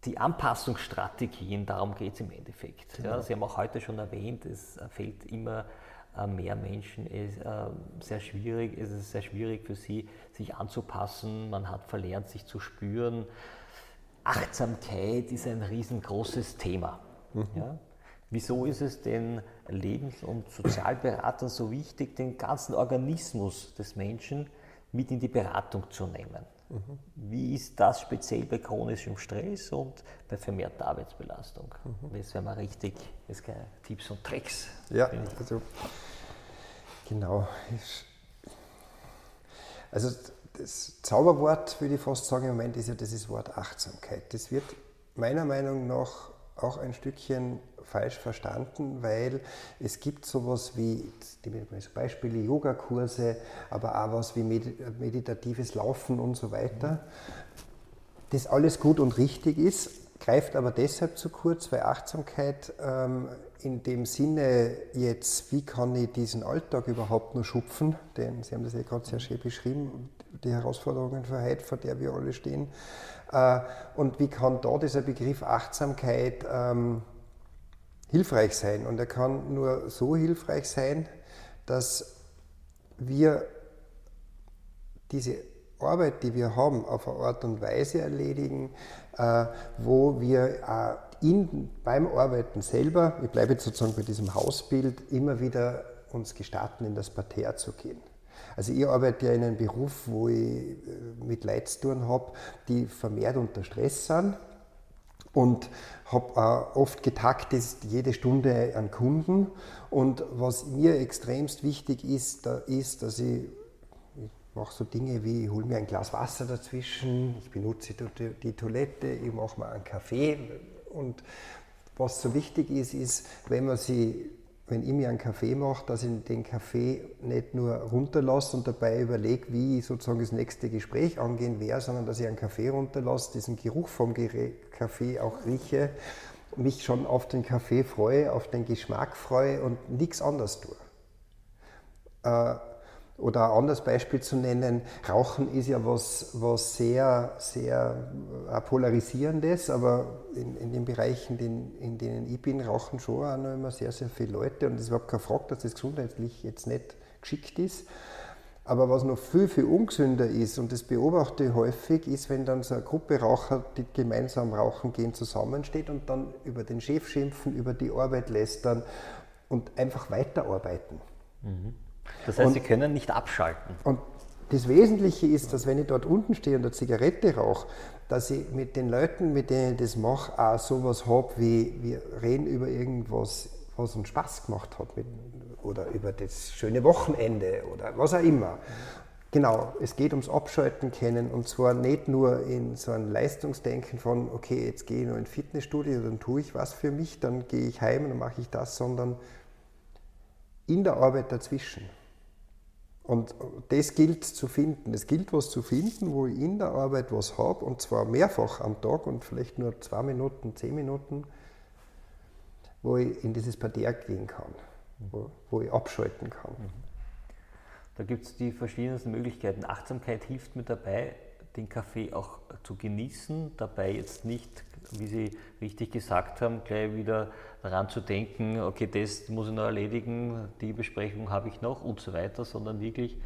Die Anpassungsstrategien, darum geht es im Endeffekt. Ja, genau. Sie haben auch heute schon erwähnt, es fällt immer äh, mehr Menschen ist äh, sehr schwierig, es ist sehr schwierig für sie, sich anzupassen. Man hat verlernt, sich zu spüren. Achtsamkeit ist ein riesengroßes Thema. Mhm. Ja? Wieso ist es den Lebens- und Sozialberatern so wichtig, den ganzen Organismus des Menschen mit in die Beratung zu nehmen? Mhm. Wie ist das speziell bei chronischem Stress und bei vermehrter Arbeitsbelastung? Mhm. Das wäre mal richtig, das keine Tipps und Tricks. Ja, also genau. Also das Zauberwort, würde ich fast sagen, im Moment ist ja dieses Wort Achtsamkeit. Das wird meiner Meinung nach auch ein Stückchen falsch verstanden, weil es gibt sowas wie, zum Beispiele, Yogakurse, aber auch was wie meditatives Laufen und so weiter. Das alles gut und richtig ist, greift aber deshalb zu kurz, weil Achtsamkeit ähm, in dem Sinne jetzt, wie kann ich diesen Alltag überhaupt nur schupfen, denn Sie haben das ja gerade sehr schön beschrieben, die Herausforderungen für heute, vor der wir alle stehen, äh, und wie kann da dieser Begriff Achtsamkeit ähm, hilfreich sein? Und er kann nur so hilfreich sein, dass wir diese Arbeit, die wir haben, auf eine Art und Weise erledigen, äh, wo wir in, beim Arbeiten selber, ich bleibe jetzt sozusagen bei diesem Hausbild, immer wieder uns gestatten, in das Parterre zu gehen. Also ich arbeite ja in einem Beruf, wo ich äh, mit Leuten habe, die vermehrt unter Stress sind und habe oft getakt ist jede Stunde an Kunden. Und was mir extremst wichtig ist, da ist, dass ich, ich mache so Dinge wie, ich hole mir ein Glas Wasser dazwischen, ich benutze die, die Toilette, ich mache mir einen Kaffee. Und was so wichtig ist, ist, wenn man sie wenn ich mir einen Kaffee mache, dass ich den Kaffee nicht nur runterlasse und dabei überlege, wie ich sozusagen das nächste Gespräch angehen werde, sondern dass ich einen Kaffee runterlasse, diesen Geruch vom Kaffee auch rieche, mich schon auf den Kaffee freue, auf den Geschmack freue und nichts anderes tue. Oder ein anderes Beispiel zu nennen, Rauchen ist ja was, was sehr, sehr äh, polarisierendes, aber in, in den Bereichen, in, in denen ich bin, rauchen schon auch noch immer sehr, sehr viele Leute und es ist überhaupt keine Frage, dass das gesundheitlich jetzt nicht geschickt ist. Aber was noch viel, viel ungesünder ist, und das beobachte ich häufig, ist, wenn dann so eine Gruppe Raucher, die gemeinsam rauchen gehen, zusammensteht und dann über den Chef schimpfen, über die Arbeit lästern und einfach weiterarbeiten. Mhm. Das heißt, und, Sie können nicht abschalten. Und das Wesentliche ist, dass wenn ich dort unten stehe und eine Zigarette rauche, dass ich mit den Leuten, mit denen ich das mache, auch sowas habe wie, wir reden über irgendwas, was uns Spaß gemacht hat mit, oder über das schöne Wochenende oder was auch immer. Genau, es geht ums Abschalten kennen und zwar nicht nur in so ein Leistungsdenken von, okay, jetzt gehe ich nur in Fitnessstudio, dann tue ich was für mich, dann gehe ich heim und dann mache ich das, sondern in der Arbeit dazwischen. Und das gilt zu finden. Es gilt was zu finden, wo ich in der Arbeit was habe, und zwar mehrfach am Tag und vielleicht nur zwei Minuten, zehn Minuten, wo ich in dieses Parterre gehen kann, wo, wo ich abschalten kann. Mhm. Da gibt es die verschiedensten Möglichkeiten. Achtsamkeit hilft mir dabei, den Kaffee auch zu genießen, dabei jetzt nicht, wie Sie richtig gesagt haben, gleich wieder daran zu denken, okay, das muss ich noch erledigen, die Besprechung habe ich noch und so weiter, sondern wirklich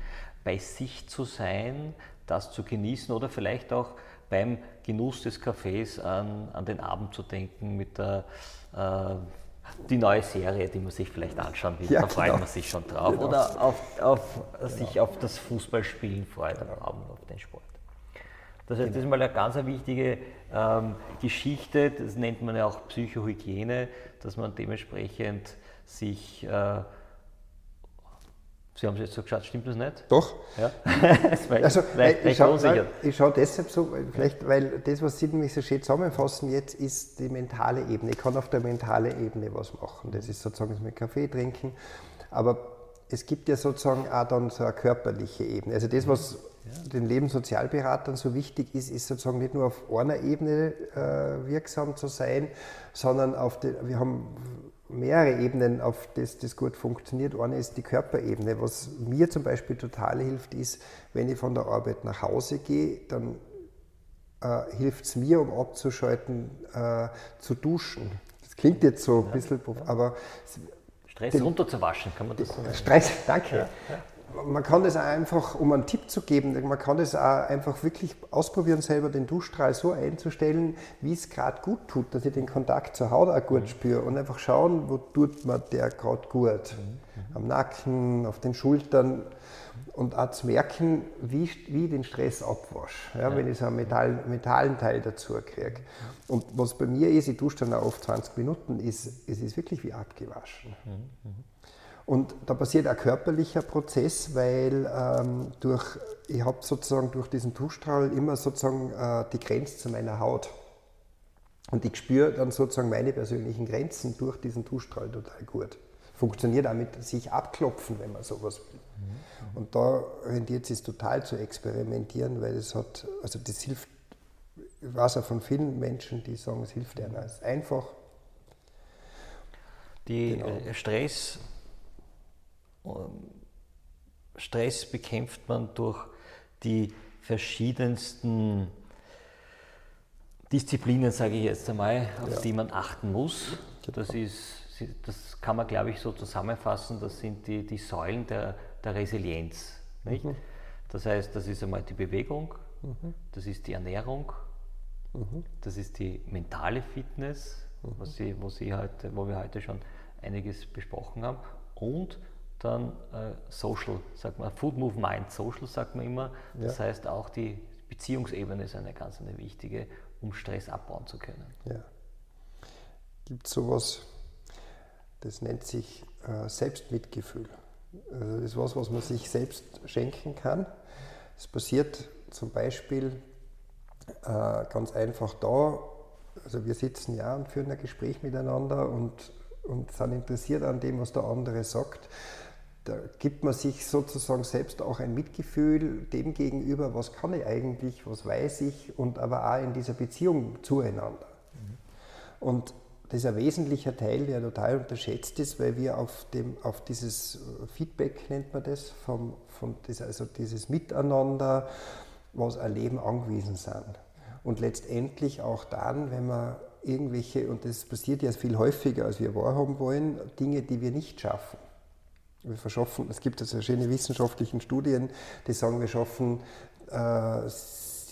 bei sich zu sein, das zu genießen oder vielleicht auch beim Genuss des Kaffees an, an den Abend zu denken mit der äh, die neue Serie, die man sich vielleicht anschauen will, ja, da freut genau. man sich schon drauf. Genau. Oder auf, auf genau. sich auf das Fußballspielen freut am Abend, auf den Sport. Das heißt, das ist mal eine ganz wichtige ähm, Geschichte, das nennt man ja auch Psychohygiene, dass man dementsprechend sich, äh, Sie haben es jetzt so geschaut, stimmt das nicht? Doch. Ja? also, ich, ich schaue schau deshalb so, vielleicht, weil das, was Sie nämlich so schön zusammenfassen jetzt, ist die mentale Ebene. Ich kann auf der mentalen Ebene was machen. Das ist sozusagen das mit Kaffee trinken. Aber es gibt ja sozusagen auch dann so eine körperliche Ebene. Also das, was. Den Lebenssozialberatern so wichtig ist, ist sozusagen nicht nur auf einer Ebene äh, wirksam zu sein, sondern auf die, wir haben mehrere Ebenen, auf das das gut funktioniert. Eine ist die Körperebene. Was mir zum Beispiel total hilft, ist, wenn ich von der Arbeit nach Hause gehe, dann äh, hilft es mir, um abzuschalten, äh, zu duschen. Das klingt jetzt so ein bisschen, aber Stress runterzuwaschen, kann man das so nennen? Stress, danke. Ja, ja man kann das auch einfach, um einen Tipp zu geben, man kann das auch einfach wirklich ausprobieren, selber den Duschstrahl so einzustellen, wie es gerade gut tut, dass ich den Kontakt zur Haut auch gut mhm. spüre und einfach schauen, wo tut man der gerade gut. Mhm. Am Nacken, auf den Schultern und auch zu merken, wie, wie ich den Stress abwasche, ja, ja. wenn ich so einen Metall, metallen Teil dazu kriege. Und was bei mir ist, ich dusche dann auch oft 20 Minuten, ist, es ist wirklich wie abgewaschen. Mhm. Und da passiert ein körperlicher Prozess, weil ähm, durch, ich habe sozusagen durch diesen Tuchstrahl immer sozusagen äh, die Grenze zu meiner Haut. Und ich spüre dann sozusagen meine persönlichen Grenzen durch diesen Tuchstrahl total gut. Funktioniert auch mit sich abklopfen, wenn man sowas will. Mhm. Und da rendiert es sich total zu experimentieren, weil es hat, also das hilft, ich weiß auch von vielen Menschen, die sagen, es hilft einer. Es ist einfach. Die genau. Äh, Stress Stress bekämpft man durch die verschiedensten Disziplinen, sage ich jetzt einmal, auf ja. die man achten muss. Genau. Das, ist, das kann man, glaube ich, so zusammenfassen. Das sind die, die Säulen der, der Resilienz. Mhm. Das heißt, das ist einmal die Bewegung, mhm. das ist die Ernährung, mhm. das ist die mentale Fitness, was mhm. Sie, wo, Sie heute, wo wir heute schon einiges besprochen haben, und dann äh, Social, sagt man, Food Move Mind, Social sagt man immer. Das ja. heißt auch die Beziehungsebene ist eine ganz eine wichtige, um Stress abbauen zu können. Ja. Gibt es sowas, das nennt sich äh, Selbstmitgefühl. Also das ist was, was man sich selbst schenken kann. Es passiert zum Beispiel äh, ganz einfach da, also wir sitzen ja und führen ein Gespräch miteinander und, und sind interessiert an dem, was der andere sagt da gibt man sich sozusagen selbst auch ein Mitgefühl dem gegenüber, was kann ich eigentlich, was weiß ich und aber auch in dieser Beziehung zueinander. Mhm. Und das ist ein wesentlicher Teil, der total unterschätzt ist, weil wir auf, dem, auf dieses Feedback, nennt man das, vom, von das, also dieses Miteinander, was ein Leben angewiesen sind. Und letztendlich auch dann, wenn man irgendwelche, und das passiert ja viel häufiger, als wir wahrhaben wollen, Dinge, die wir nicht schaffen wir verschaffen, es gibt also schöne wissenschaftliche Studien, die sagen, wir schaffen äh,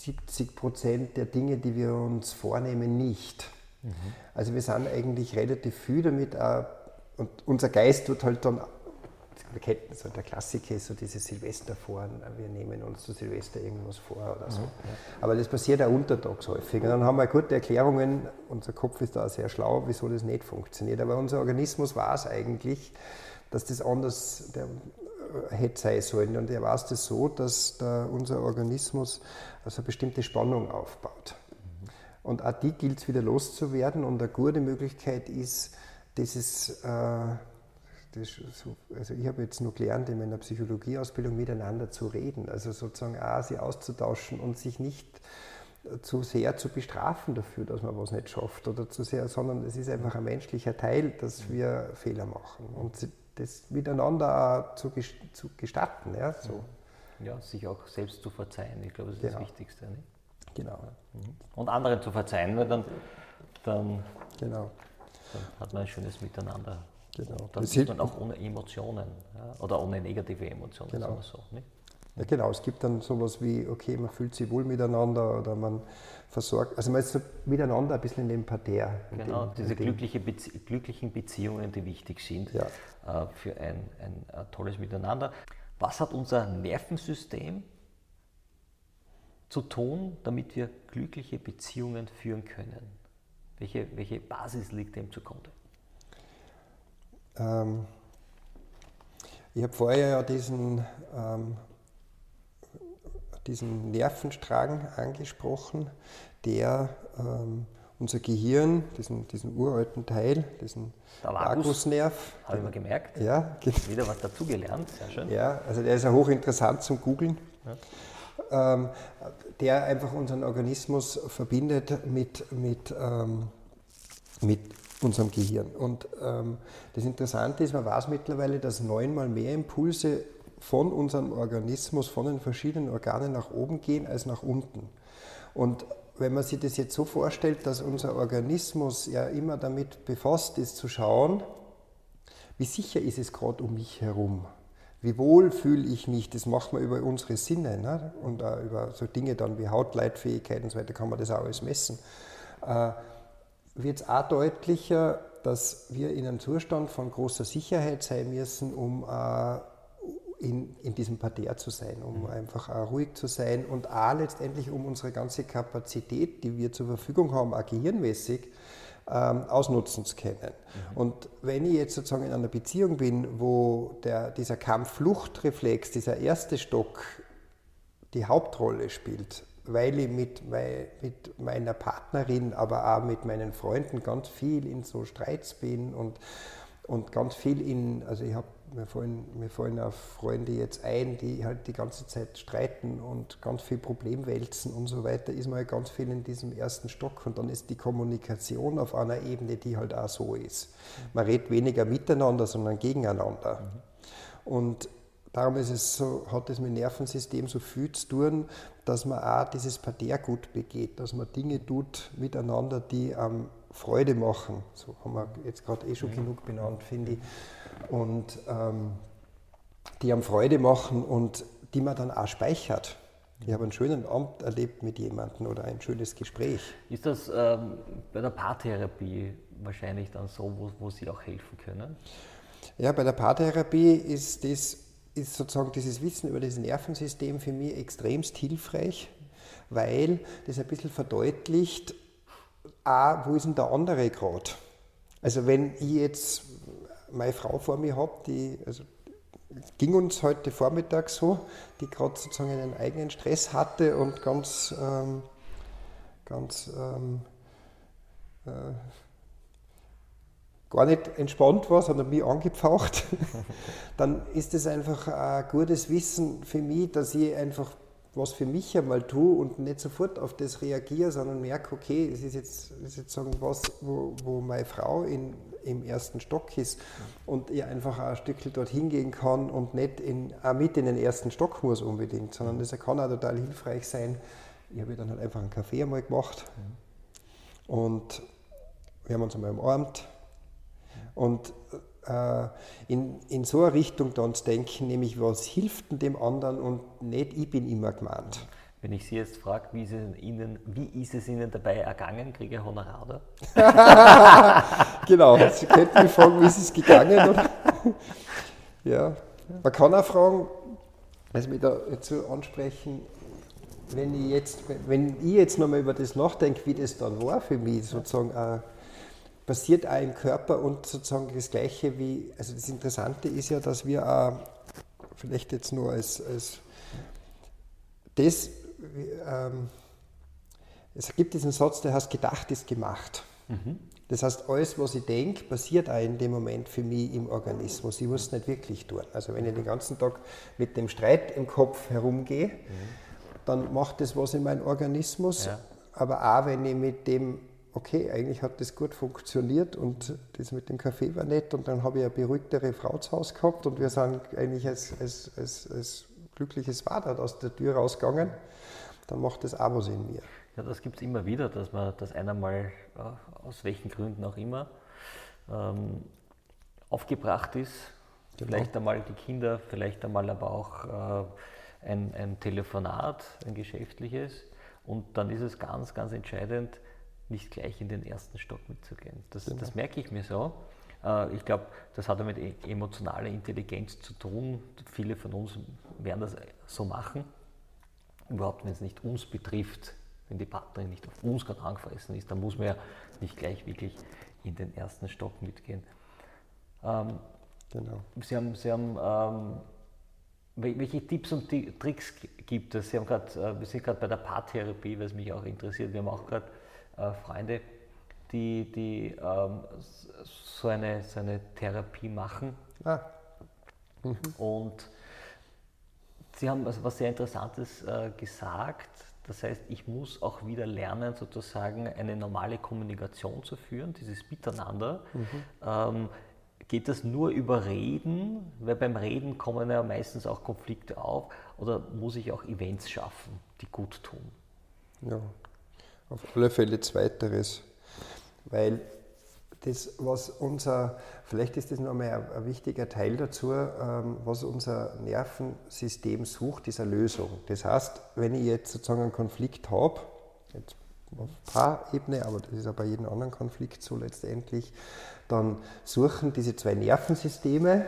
70 Prozent der Dinge, die wir uns vornehmen, nicht. Mhm. Also wir sind eigentlich relativ viel damit, äh, und unser Geist wird halt dann, wir kennen so der Klassiker ist so diese Silvesterforen, wir nehmen uns zu Silvester irgendwas vor oder so. Mhm. Aber das passiert auch untertags häufig. Und dann haben wir gute Erklärungen, unser Kopf ist da sehr schlau, wieso das nicht funktioniert. Aber unser Organismus war es eigentlich, dass das anders der, äh, hätte sein sollen. Und er weiß das so, dass der, unser Organismus also eine bestimmte Spannung aufbaut. Mhm. Und auch die gilt es wieder loszuwerden. Und eine gute Möglichkeit ist, dieses, äh, das so, also ich habe jetzt nur gelernt, in meiner Psychologieausbildung miteinander zu reden. Also sozusagen auch sie auszutauschen und sich nicht zu sehr zu bestrafen dafür, dass man was nicht schafft oder zu sehr, sondern es ist einfach ein menschlicher Teil, dass wir Fehler machen. Und das miteinander zu, zu gestatten. Ja, so. ja, sich auch selbst zu verzeihen, ich glaube, das ist genau. das Wichtigste. Nicht? Genau. Mhm. Und anderen zu verzeihen, weil dann, dann, genau. dann hat man ein schönes Miteinander. Genau. Dann das ist man auch ohne Emotionen ja, oder ohne negative Emotionen. Genau. So, nicht? Ja, genau, es gibt dann sowas wie, okay, man fühlt sich wohl miteinander oder man versorgt, also man ist so miteinander ein bisschen in dem Parterre. Genau, dem, diese glückliche Bezie glücklichen Beziehungen, die wichtig sind ja. äh, für ein, ein, ein tolles Miteinander. Was hat unser Nervensystem zu tun, damit wir glückliche Beziehungen führen können? Welche, welche Basis liegt dem zugrunde? Ähm, ich habe vorher ja diesen ähm, diesen Nervenstrang angesprochen, der ähm, unser Gehirn, diesen, diesen uralten Teil, diesen Vagusnerv. Habe ich mir gemerkt. Ja, wieder was dazugelernt, sehr schön. Ja, also der ist ja hochinteressant zum Googeln. Ja. Ähm, der einfach unseren Organismus verbindet mit, mit, ähm, mit unserem Gehirn. Und ähm, das Interessante ist, man weiß mittlerweile, dass neunmal mehr Impulse von unserem Organismus, von den verschiedenen Organen nach oben gehen als nach unten. Und wenn man sich das jetzt so vorstellt, dass unser Organismus ja immer damit befasst ist zu schauen, wie sicher ist es gerade um mich herum? Wie wohl fühle ich mich? Das macht man über unsere Sinne ne? und auch über so Dinge dann wie Hautleitfähigkeit und so weiter kann man das auch alles messen. Äh, Wird es auch deutlicher, dass wir in einem Zustand von großer Sicherheit sein müssen, um äh, in, in diesem Parterre zu sein, um mhm. einfach auch ruhig zu sein und auch letztendlich um unsere ganze Kapazität, die wir zur Verfügung haben, auch gehirnmäßig, ähm, ausnutzen zu können. Mhm. Und wenn ich jetzt sozusagen in einer Beziehung bin, wo der, dieser Kampf-Flucht-Reflex, dieser erste Stock die Hauptrolle spielt, weil ich mit, mit meiner Partnerin, aber auch mit meinen Freunden ganz viel in so Streits bin und, und ganz viel in, also ich habe mir fallen, mir fallen auch Freunde jetzt ein, die halt die ganze Zeit streiten und ganz viel Problem wälzen und so weiter, ist man halt ganz viel in diesem ersten Stock und dann ist die Kommunikation auf einer Ebene, die halt auch so ist. Man redet weniger miteinander, sondern gegeneinander. Mhm. Und darum ist es so, hat es mit dem Nervensystem so viel zu tun, dass man auch dieses Partergut begeht, dass man Dinge tut miteinander, die ähm, Freude machen. So haben wir jetzt gerade eh schon genug benannt, finde ich und ähm, die einem Freude machen und die man dann auch speichert. Ich habe einen schönen Abend erlebt mit jemandem oder ein schönes Gespräch. Ist das ähm, bei der Paartherapie wahrscheinlich dann so, wo, wo Sie auch helfen können? Ja, bei der Paartherapie ist, das, ist sozusagen dieses Wissen über das Nervensystem für mich extremst hilfreich, weil das ein bisschen verdeutlicht, ah, wo ist denn der andere gerade? Also wenn ich jetzt meine Frau vor mir habe, die, also ging uns heute Vormittag so, die gerade sozusagen einen eigenen Stress hatte und ganz, ähm, ganz ähm, äh, gar nicht entspannt war, sondern mich angepfaucht, dann ist es einfach ein gutes Wissen für mich, dass ich einfach was für mich einmal tue und nicht sofort auf das reagiere, sondern merke, okay, es ist jetzt, ist jetzt sagen, was, wo, wo meine Frau in, im ersten Stock ist und ihr einfach ein Stückchen dorthin gehen kann und nicht in, auch mit in den ersten Stock muss unbedingt, sondern das kann auch total hilfreich sein. Ich habe dann halt einfach einen Kaffee einmal gemacht und wir haben uns einmal umarmt und in, in so eine Richtung dann zu denken, nämlich was hilft denn dem anderen und nicht ich bin immer gemeint. Wenn ich Sie jetzt frage, wie, wie ist es Ihnen dabei ergangen, kriege ich Honorar, oder? genau, Sie könnten mich fragen, wie ist es gegangen? Oder? ja, man kann auch fragen, also mich da jetzt so ansprechen, wenn ich jetzt, wenn ich jetzt nochmal über das nachdenke, wie das dann war für mich, sozusagen auch passiert auch im Körper und sozusagen das Gleiche wie, also das Interessante ist ja, dass wir auch, vielleicht jetzt nur als, als das, ähm, es gibt diesen Satz, der heißt, gedacht ist gemacht. Mhm. Das heißt, alles, was ich denke, passiert auch in dem Moment für mich im Organismus. Ich muss es nicht wirklich tun. Also wenn ich den ganzen Tag mit dem Streit im Kopf herumgehe, mhm. dann macht das was in meinem Organismus. Ja. Aber auch wenn ich mit dem okay, eigentlich hat das gut funktioniert und das mit dem Kaffee war nett und dann habe ich eine beruhigtere Frau zu Hause gehabt und wir sind eigentlich als, als, als, als glückliches Vater aus der Tür rausgegangen, dann macht das auch was in mir. Ja, das gibt es immer wieder, dass man das einer mal, aus welchen Gründen auch immer, ähm, aufgebracht ist. Genau. Vielleicht einmal die Kinder, vielleicht einmal aber auch äh, ein, ein Telefonat, ein geschäftliches. Und dann ist es ganz, ganz entscheidend, nicht gleich in den ersten Stock mitzugehen. Das, genau. das merke ich mir so. Äh, ich glaube, das hat mit e-, emotionaler Intelligenz zu tun. Viele von uns werden das so machen. Überhaupt, wenn es nicht uns betrifft, wenn die Partnerin nicht auf uns gerade angefressen ist, dann muss man ja nicht gleich wirklich in den ersten Stock mitgehen. Ähm, genau. Sie haben, Sie haben ähm, welche Tipps und Tricks gibt es? Sie haben grad, äh, wir sind gerade bei der Paartherapie, was mich auch interessiert. Wir haben auch gerade äh, Freunde, die, die ähm, so, eine, so eine Therapie machen. Ah. Mhm. Und Sie haben also was sehr Interessantes äh, gesagt. Das heißt, ich muss auch wieder lernen, sozusagen eine normale Kommunikation zu führen, dieses Miteinander. Mhm. Ähm, geht das nur über Reden? Weil beim Reden kommen ja meistens auch Konflikte auf. Oder muss ich auch Events schaffen, die gut tun? Ja, auf alle Fälle Zweiteres, weil das, was unser, vielleicht ist das nochmal ein, ein wichtiger Teil dazu, ähm, was unser Nervensystem sucht, ist eine Lösung. Das heißt, wenn ich jetzt sozusagen einen Konflikt habe, jetzt auf Paarebene, aber das ist auch bei jedem anderen Konflikt so letztendlich, dann suchen diese zwei Nervensysteme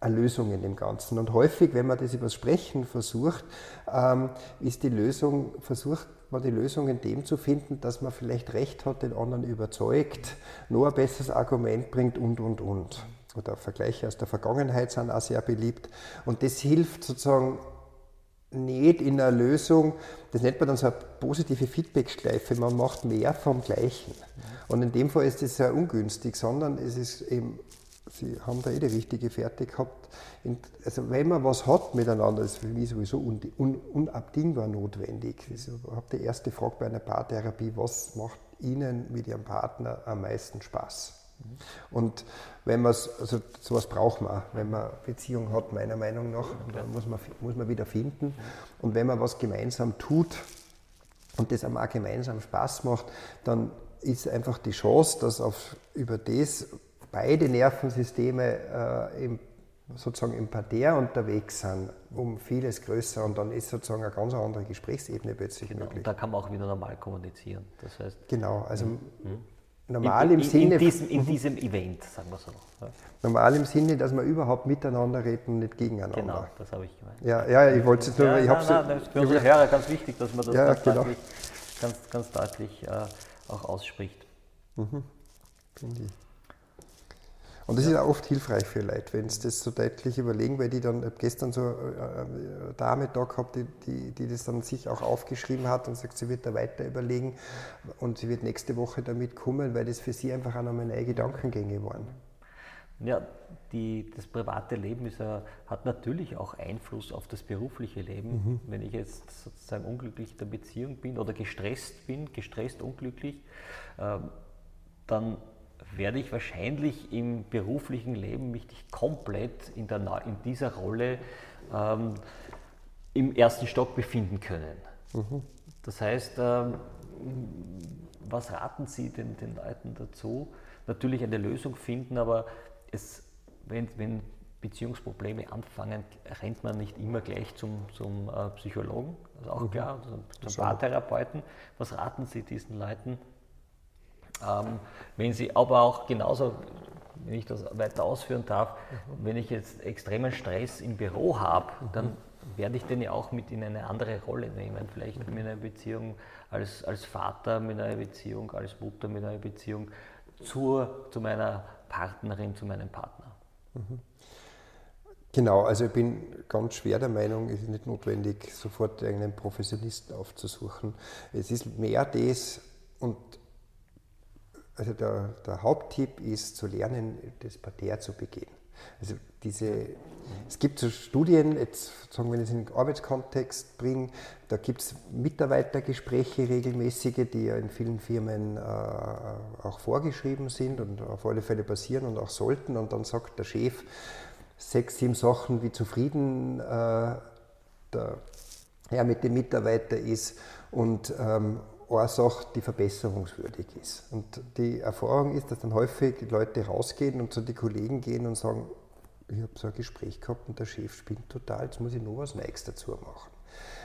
eine Lösung in dem Ganzen. Und häufig, wenn man das über das Sprechen versucht, ähm, ist die Lösung versucht, man die Lösung in dem zu finden, dass man vielleicht recht hat, den anderen überzeugt, nur ein besseres Argument bringt und, und, und. Oder Vergleiche aus der Vergangenheit sind auch sehr beliebt. Und das hilft sozusagen nicht in einer Lösung, das nennt man dann so eine positive Feedback-Schleife, man macht mehr vom Gleichen. Und in dem Fall ist das sehr ungünstig, sondern es ist eben Sie haben da eh die richtige Fährte gehabt. Also wenn man was hat miteinander, ist für mich sowieso un, un, unabdingbar notwendig. Ich habe die erste Frage bei einer Paartherapie, was macht Ihnen mit Ihrem Partner am meisten Spaß? Und wenn man also sowas braucht man, wenn man Beziehung hat, meiner Meinung nach, dann muss man, muss man wieder finden. Und wenn man was gemeinsam tut und das einem auch gemeinsam Spaß macht, dann ist einfach die Chance, dass auf, über das beide Nervensysteme äh, im, sozusagen im Parterre unterwegs sind, um vieles größer und dann ist sozusagen eine ganz andere Gesprächsebene plötzlich genau, möglich. Und da kann man auch wieder normal kommunizieren. Das heißt, genau, also mhm. normal in, im Sinne. In diesem, in diesem Event, sagen wir so. Ja. Normal im Sinne, dass wir überhaupt miteinander reden, nicht gegeneinander. Genau, das habe ich gemeint. Ja, ja ich wollte es nur. Ja, ich nein, nein, das ist für unsere Hörer ganz wichtig, dass man das ja, ganz, genau. deutlich, ganz, ganz deutlich äh, auch ausspricht. Mhm. Finde ich. Und das ja. ist auch oft hilfreich für Leute, wenn sie das so deutlich überlegen, weil die dann, ich habe gestern so eine Dame da gehabt, die, die, die, das dann sich auch aufgeschrieben hat und sagt, sie wird da weiter überlegen und sie wird nächste Woche damit kommen, weil das für sie einfach auch nochmal neue Gedankengänge waren. Ja, die, das private Leben ist, hat natürlich auch Einfluss auf das berufliche Leben. Mhm. Wenn ich jetzt sozusagen unglücklich in der Beziehung bin oder gestresst bin, gestresst unglücklich, äh, dann werde ich wahrscheinlich im beruflichen Leben mich nicht komplett in, der, in dieser Rolle ähm, im ersten Stock befinden können. Mhm. Das heißt, ähm, was raten Sie den, den Leuten dazu? Natürlich eine Lösung finden, aber es, wenn, wenn Beziehungsprobleme anfangen, rennt man nicht immer gleich zum, zum äh, Psychologen, das ist auch mhm. klar, zum, zum Paartherapeuten. Was raten Sie diesen Leuten? Ähm, wenn Sie aber auch genauso, wenn ich das weiter ausführen darf, mhm. wenn ich jetzt extremen Stress im Büro habe, mhm. dann werde ich den ja auch mit in eine andere Rolle nehmen. Vielleicht mhm. mit einer Beziehung als, als Vater, mit einer Beziehung als Mutter, mit einer Beziehung zur, zu meiner Partnerin, zu meinem Partner. Mhm. Genau, also ich bin ganz schwer der Meinung, es ist nicht notwendig, sofort einen Professionisten aufzusuchen. Es ist mehr das, und also der, der Haupttipp ist zu lernen, das Parterre zu begehen. Also diese, es gibt so Studien, jetzt sagen wir das in den Arbeitskontext bringen, da gibt es Mitarbeitergespräche regelmäßige, die ja in vielen Firmen äh, auch vorgeschrieben sind und auf alle Fälle passieren und auch sollten. Und dann sagt der Chef sechs, sieben Sachen, wie zufrieden äh, der Herr mit dem Mitarbeiter ist und ähm, eine Sache, die verbesserungswürdig ist. Und die Erfahrung ist, dass dann häufig die Leute rausgehen und zu den Kollegen gehen und sagen, ich habe so ein Gespräch gehabt und der Chef spinnt total, jetzt muss ich noch was Neues dazu machen.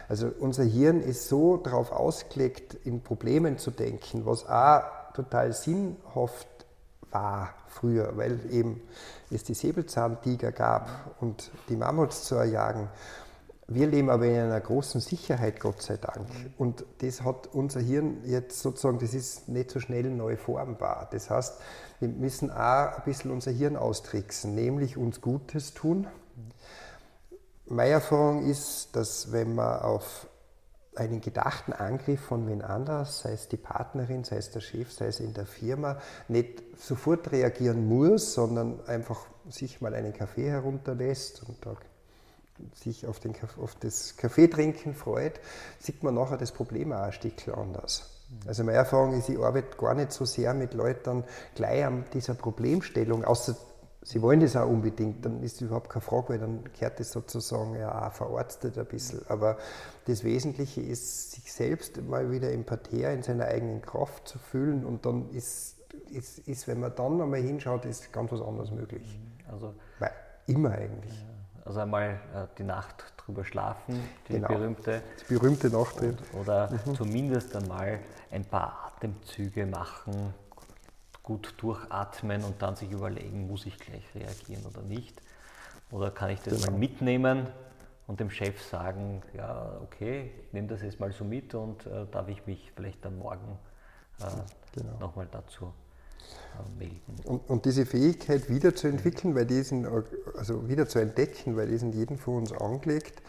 Also unser Hirn ist so darauf ausgelegt, in Problemen zu denken, was auch total sinnhaft war früher, weil eben es die Säbelzahntiger gab und die Mammuts zu erjagen. Wir leben aber in einer großen Sicherheit, Gott sei Dank. Und das hat unser Hirn jetzt sozusagen, das ist nicht so schnell neu formbar. Das heißt, wir müssen auch ein bisschen unser Hirn austricksen, nämlich uns Gutes tun. Meine Erfahrung ist, dass wenn man auf einen gedachten Angriff von wen anders, sei es die Partnerin, sei es der Chef, sei es in der Firma, nicht sofort reagieren muss, sondern einfach sich mal einen Kaffee herunterlässt und da sich auf, den, auf das Kaffeetrinken freut, sieht man nachher das Problem auch ein Stück anders. Also meine Erfahrung ist, ich arbeite gar nicht so sehr mit Leuten gleich an dieser Problemstellung, außer sie wollen das auch unbedingt, dann ist überhaupt keine Frage, weil dann kehrt das sozusagen ja auch verarztet ein bisschen. Aber das Wesentliche ist, sich selbst mal wieder im Parterre in seiner eigenen Kraft zu fühlen und dann ist, ist, ist wenn man dann einmal hinschaut, ist ganz was anderes möglich. Also, weil, immer eigentlich. Ja. Also einmal äh, die Nacht drüber schlafen, die genau. berühmte. Das berühmte Nacht. Oder mhm. zumindest einmal ein paar Atemzüge machen, gut durchatmen und dann sich überlegen, muss ich gleich reagieren oder nicht. Oder kann ich das genau. mal mitnehmen und dem Chef sagen, ja, okay, ich nehme das jetzt mal so mit und äh, darf ich mich vielleicht dann morgen äh, genau. nochmal dazu melden. Und, und, diese Fähigkeit wiederzuentwickeln, weil die sind, also wieder zu entdecken, weil die sind jedem von uns angelegt,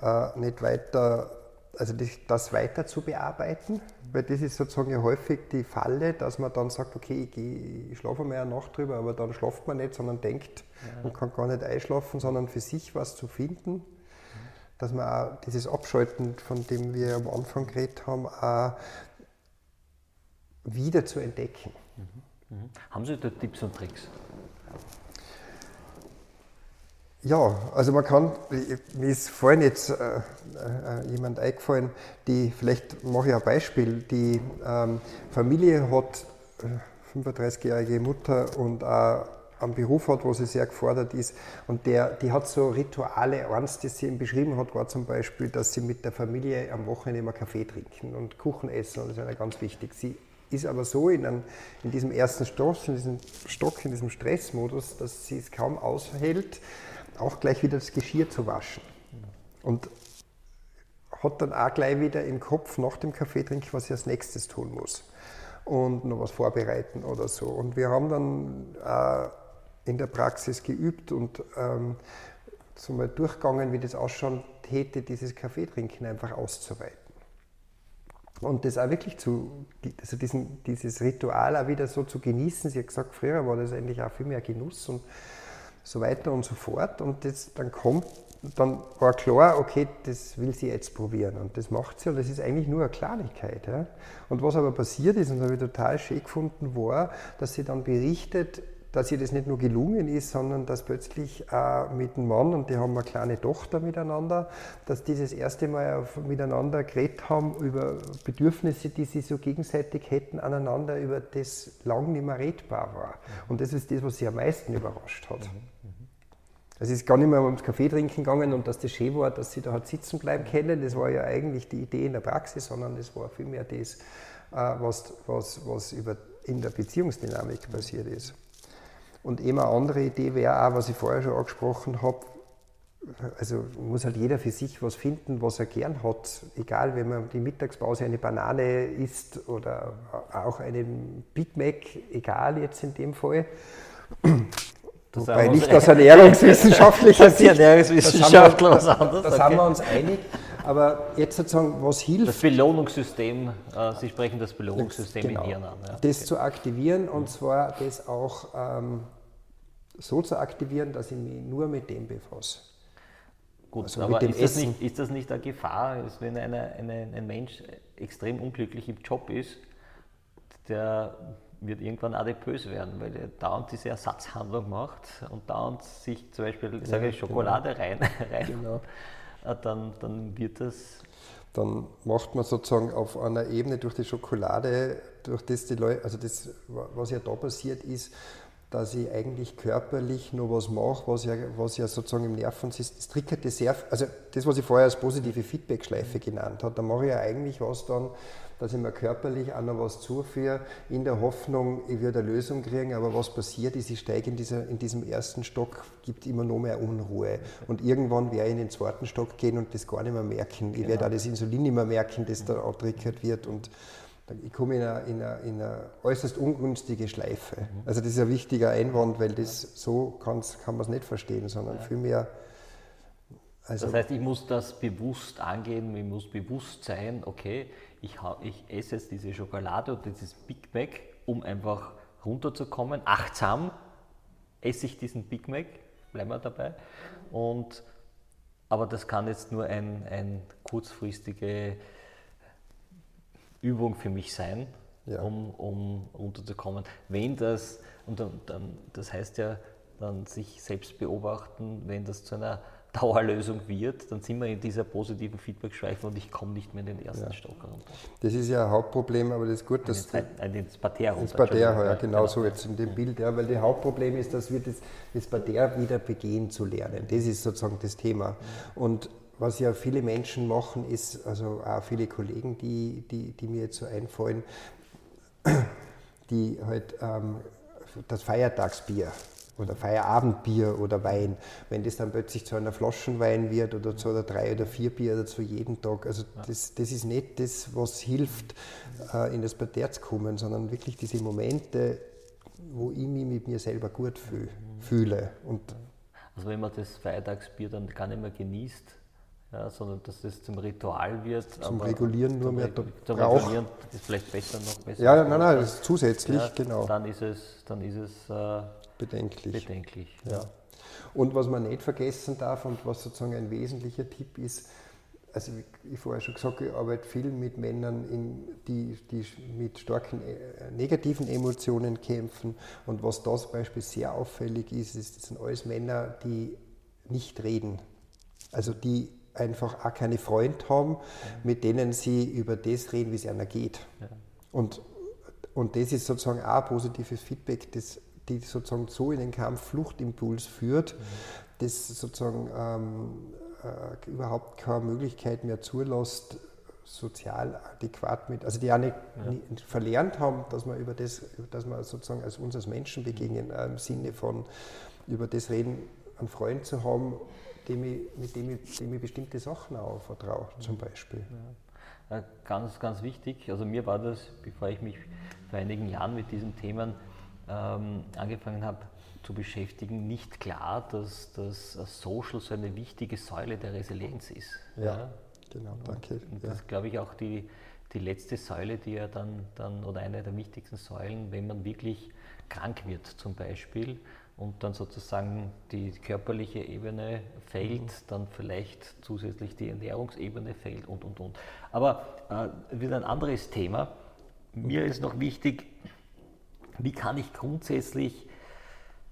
äh, nicht weiter also das weiter zu bearbeiten, weil das ist sozusagen ja häufig die Falle, dass man dann sagt, okay, ich, ich schlafe mal eine Nacht drüber, aber dann schlaft man nicht, sondern denkt, ja. man kann gar nicht einschlafen, sondern für sich was zu finden, dass man auch dieses Abschalten, von dem wir am Anfang geredet haben, auch wieder zu entdecken. Mhm. Mhm. Haben Sie da Tipps und Tricks? Ja, also man kann, mir ist vorhin jetzt äh, äh, jemand eingefallen, die, vielleicht mache ich ein Beispiel, die ähm, Familie hat äh, 35-jährige Mutter und auch einen Beruf hat, wo sie sehr gefordert ist. Und der, die hat so Rituale. Eins, das sie ihm beschrieben hat, war zum Beispiel, dass sie mit der Familie am Wochenende immer Kaffee trinken und Kuchen essen. Das ist ja ganz wichtig. Sie ist aber so in, einem, in diesem ersten Stock, in diesem Stock, in diesem Stressmodus, dass sie es kaum aushält, auch gleich wieder das Geschirr zu waschen. Und hat dann auch gleich wieder im Kopf nach dem Kaffee trinken, was sie als nächstes tun muss. Und noch was vorbereiten oder so. Und wir haben dann äh, in der Praxis geübt und ähm, so mal durchgegangen, wie das ausschauen täte, dieses Kaffeetrinken einfach auszuweiten. Und das auch wirklich zu, also diesen, dieses Ritual auch wieder so zu genießen. Sie hat gesagt, früher war das eigentlich auch viel mehr Genuss und so weiter und so fort. Und das, dann kommt, dann war klar, okay, das will sie jetzt probieren. Und das macht sie und das ist eigentlich nur eine Kleinigkeit. Ja. Und was aber passiert ist, und das habe ich total schön gefunden, war, dass sie dann berichtet, dass ihr das nicht nur gelungen ist, sondern dass plötzlich äh, mit dem Mann, und die haben eine kleine Tochter miteinander, dass die das erste Mal miteinander geredet haben über Bedürfnisse, die sie so gegenseitig hätten aneinander, über das lang nicht mehr redbar war. Und das ist das, was sie am meisten überrascht hat. Also es ist gar nicht mehr ums Kaffee trinken gegangen und dass das schön war, dass sie da hat sitzen bleiben können. Das war ja eigentlich die Idee in der Praxis, sondern das war vielmehr das, äh, was, was, was über, in der Beziehungsdynamik passiert ist. Und eben eine andere Idee wäre auch, was ich vorher schon angesprochen habe, also muss halt jeder für sich was finden, was er gern hat. Egal, wenn man die Mittagspause eine Banane isst oder auch einen Big Mac, egal jetzt in dem Fall. Das Wobei nicht aus ernährungswissenschaftlicher Sicht. Ernährungswissenschaftler was anderes. Da okay. sind wir uns einig. Aber jetzt sozusagen, was hilft. Das Belohnungssystem, äh, Sie sprechen das Belohnungssystem genau, im Hirn an. Ja. Das okay. zu aktivieren und zwar das auch ähm, so zu aktivieren, dass ich mich nur mit dem befasse. Gut, also aber ist das, nicht, ist das, nicht, eine Gefahr, wenn eine, eine, ein Mensch extrem unglücklich im Job ist, der wird irgendwann adipös werden, weil er dauernd diese Ersatzhandlung macht und dauernd sich zum Beispiel, ja, sage ich, Schokolade genau. rein, rein genau. Äh, dann, dann wird das. Dann macht man sozusagen auf einer Ebene durch die Schokolade, durch das die Leute, also das, was ja da passiert ist, dass ich eigentlich körperlich nur was mache, was ja, was ja sozusagen im Nervensystem, das triggert das sehr, also das, was ich vorher als positive Feedback-Schleife genannt habe, da mache ich ja eigentlich was dann, dass ich mir körperlich auch noch was zuführe, in der Hoffnung, ich werde eine Lösung kriegen, aber was passiert ist, ich steige in, dieser, in diesem ersten Stock, gibt immer noch mehr Unruhe. Und irgendwann werde ich in den zweiten Stock gehen und das gar nicht mehr merken. Ich genau. werde auch das Insulin nicht mehr merken, das da antriggert wird. Und ich komme in eine, in, eine, in eine, äußerst ungünstige Schleife. Mhm. Also das ist ein wichtiger Einwand, weil das so kann man es nicht verstehen, sondern ja. vielmehr also das heißt, ich muss das bewusst angehen, ich muss bewusst sein, okay, ich, ich esse jetzt diese Schokolade und dieses Big Mac, um einfach runterzukommen. Achtsam esse ich diesen Big Mac, bleiben wir dabei. Und, aber das kann jetzt nur eine ein kurzfristige Übung für mich sein, ja. um, um runterzukommen. Wenn das, und dann, dann, das heißt ja, dann sich selbst beobachten, wenn das zu einer Dauerlösung wird, dann sind wir in dieser positiven Feedback-Schleife und ich komme nicht mehr in den ersten ja. Stock runter. Das ist ja ein Hauptproblem, aber das ist gut, dass... Ein, ein, ins Parterre runter. Ins Parterre, ja, genau, genau so jetzt in dem Bild, ja, weil das Hauptproblem ist, dass wir das, das Parterre wieder begehen zu lernen. Das ist sozusagen das Thema. Und was ja viele Menschen machen, ist, also auch viele Kollegen, die, die, die mir jetzt so einfallen, die halt ähm, das Feiertagsbier oder Feierabendbier oder Wein. Wenn das dann plötzlich zu einer Flaschenwein wird oder zu einer drei oder vier Bier oder zu jeden Tag, also das, das ist nicht das, was hilft, äh, in das Parterre zu kommen, sondern wirklich diese Momente, wo ich mich mit mir selber gut fühl, fühle. Und also wenn man das Feiertagsbier dann gar nicht mehr genießt, ja, sondern dass das zum Ritual wird. Zum Regulieren nur mehr der zum Brauch. Regulieren ist vielleicht besser noch besser. Ja, nein, nein, das ist zusätzlich, ja, genau. Dann ist es, dann ist es äh, bedenklich. bedenklich ja. Und was man nicht vergessen darf und was sozusagen ein wesentlicher Tipp ist, also wie ich vorher schon gesagt habe, ich arbeite viel mit Männern, in, die, die mit starken äh, negativen Emotionen kämpfen. Und was da zum Beispiel sehr auffällig ist, ist, das sind alles Männer, die nicht reden. Also die einfach auch keine Freunde haben, mit denen sie über das reden, wie es einer geht. Ja. Und, und das ist sozusagen auch ein positives Feedback, das die sozusagen so in den Kampf Fluchtimpuls führt, mhm. das sozusagen ähm, äh, überhaupt keine Möglichkeit mehr zulässt, sozial adäquat mit, also die auch nicht, ja. nicht, verlernt haben, dass man über das, dass man sozusagen als uns als Menschen begegnen, mhm. äh, im Sinne von über das reden, einen Freund zu haben, dem ich, mit dem ich, dem ich bestimmte Sachen auch vertraue, mhm. zum Beispiel. Ja. Ganz, ganz wichtig. Also mir war das, bevor ich mich vor einigen Jahren mit diesen Themen ähm, angefangen habe zu beschäftigen, nicht klar, dass das Social so eine wichtige Säule der Resilienz ist. Ja, ja. genau, danke. Und das ja. glaube ich auch die, die letzte Säule, die ja dann, dann, oder eine der wichtigsten Säulen, wenn man wirklich krank wird zum Beispiel und dann sozusagen die körperliche Ebene fällt, mhm. dann vielleicht zusätzlich die Ernährungsebene fällt und, und, und. Aber äh, wieder ein anderes Thema. Mir ist noch wichtig, wie kann ich grundsätzlich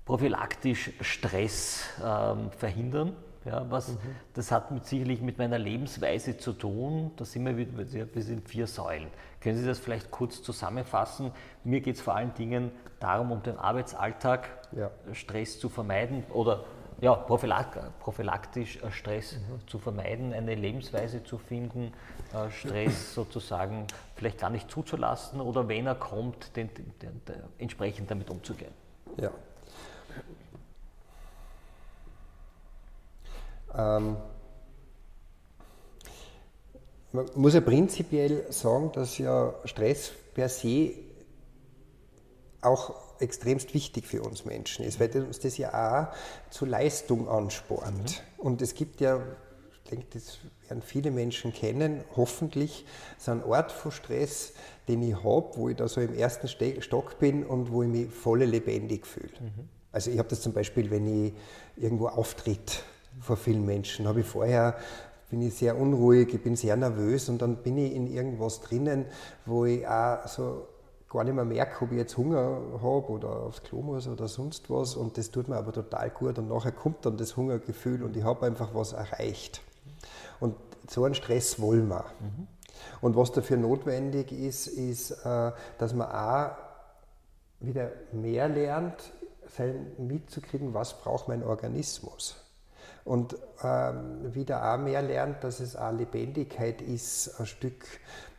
prophylaktisch Stress ähm, verhindern? Ja, was, mhm. Das hat mit, sicherlich mit meiner Lebensweise zu tun. Da sind wir, wieder, wir sind vier Säulen. Können Sie das vielleicht kurz zusammenfassen? Mir geht es vor allen Dingen darum, um den Arbeitsalltag ja. Stress zu vermeiden oder ja, prophylaktisch äh, Stress mhm. zu vermeiden, eine Lebensweise zu finden, äh, Stress sozusagen vielleicht gar nicht zuzulassen oder wenn er kommt, den, den, den, entsprechend damit umzugehen. Ja. Ähm, man muss ja prinzipiell sagen, dass ja Stress per se auch extremst wichtig für uns Menschen ist, weil uns das ja auch zur Leistung anspornt. Mhm. Und es gibt ja, ich denke, das werden viele Menschen kennen, hoffentlich, so einen Ort von Stress, den ich habe, wo ich da so im ersten Stock bin und wo ich mich voll lebendig fühle. Mhm. Also ich habe das zum Beispiel, wenn ich irgendwo auftritt vor vielen Menschen, habe ich vorher bin ich sehr unruhig, ich bin sehr nervös und dann bin ich in irgendwas drinnen, wo ich auch so gar nicht mehr merke, ob ich jetzt Hunger habe oder aufs Klo muss oder sonst was. Und das tut mir aber total gut. Und nachher kommt dann das Hungergefühl und ich habe einfach was erreicht. Und so einen Stress wollen wir. Mhm. Und was dafür notwendig ist, ist, äh, dass man auch wieder mehr lernt, mitzukriegen, was braucht mein Organismus. Und ähm, wieder auch mehr lernt, dass es auch Lebendigkeit ist, ein Stück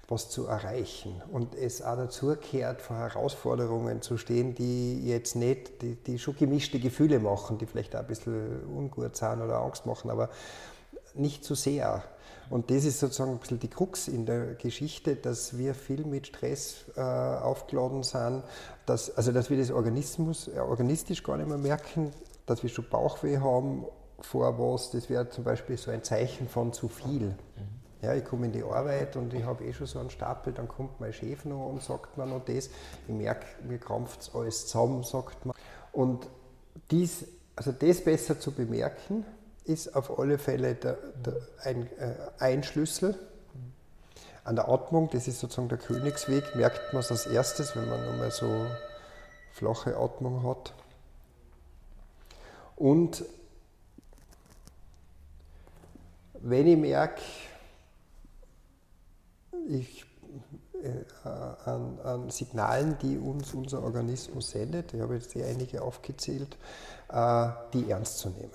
was zu erreichen und es auch dazu gehört, vor Herausforderungen zu stehen, die jetzt nicht, die, die schon gemischte Gefühle machen, die vielleicht auch ein bisschen ungut sind oder Angst machen, aber nicht zu sehr. Und das ist sozusagen ein bisschen die Krux in der Geschichte, dass wir viel mit Stress äh, aufgeladen sind, dass, also dass wir das Organismus, äh, organistisch gar nicht mehr merken, dass wir schon Bauchweh haben vor was, das wäre zum Beispiel so ein Zeichen von zu viel. Mhm. Ja, ich komme in die Arbeit und ich habe eh schon so einen Stapel, dann kommt mein Chef noch und sagt mir noch das. Ich merke, mir krampft es alles zusammen, sagt man. Und dies, also das besser zu bemerken, ist auf alle Fälle der, der ein, äh, ein Schlüssel. An der Atmung, das ist sozusagen der Königsweg, merkt man es als erstes, wenn man nochmal so flache Atmung hat. Und wenn ich merke, ich, äh, an, an, Signalen, die uns unser Organismus sendet, ich habe jetzt hier einige aufgezählt, äh, die ernst zu nehmen.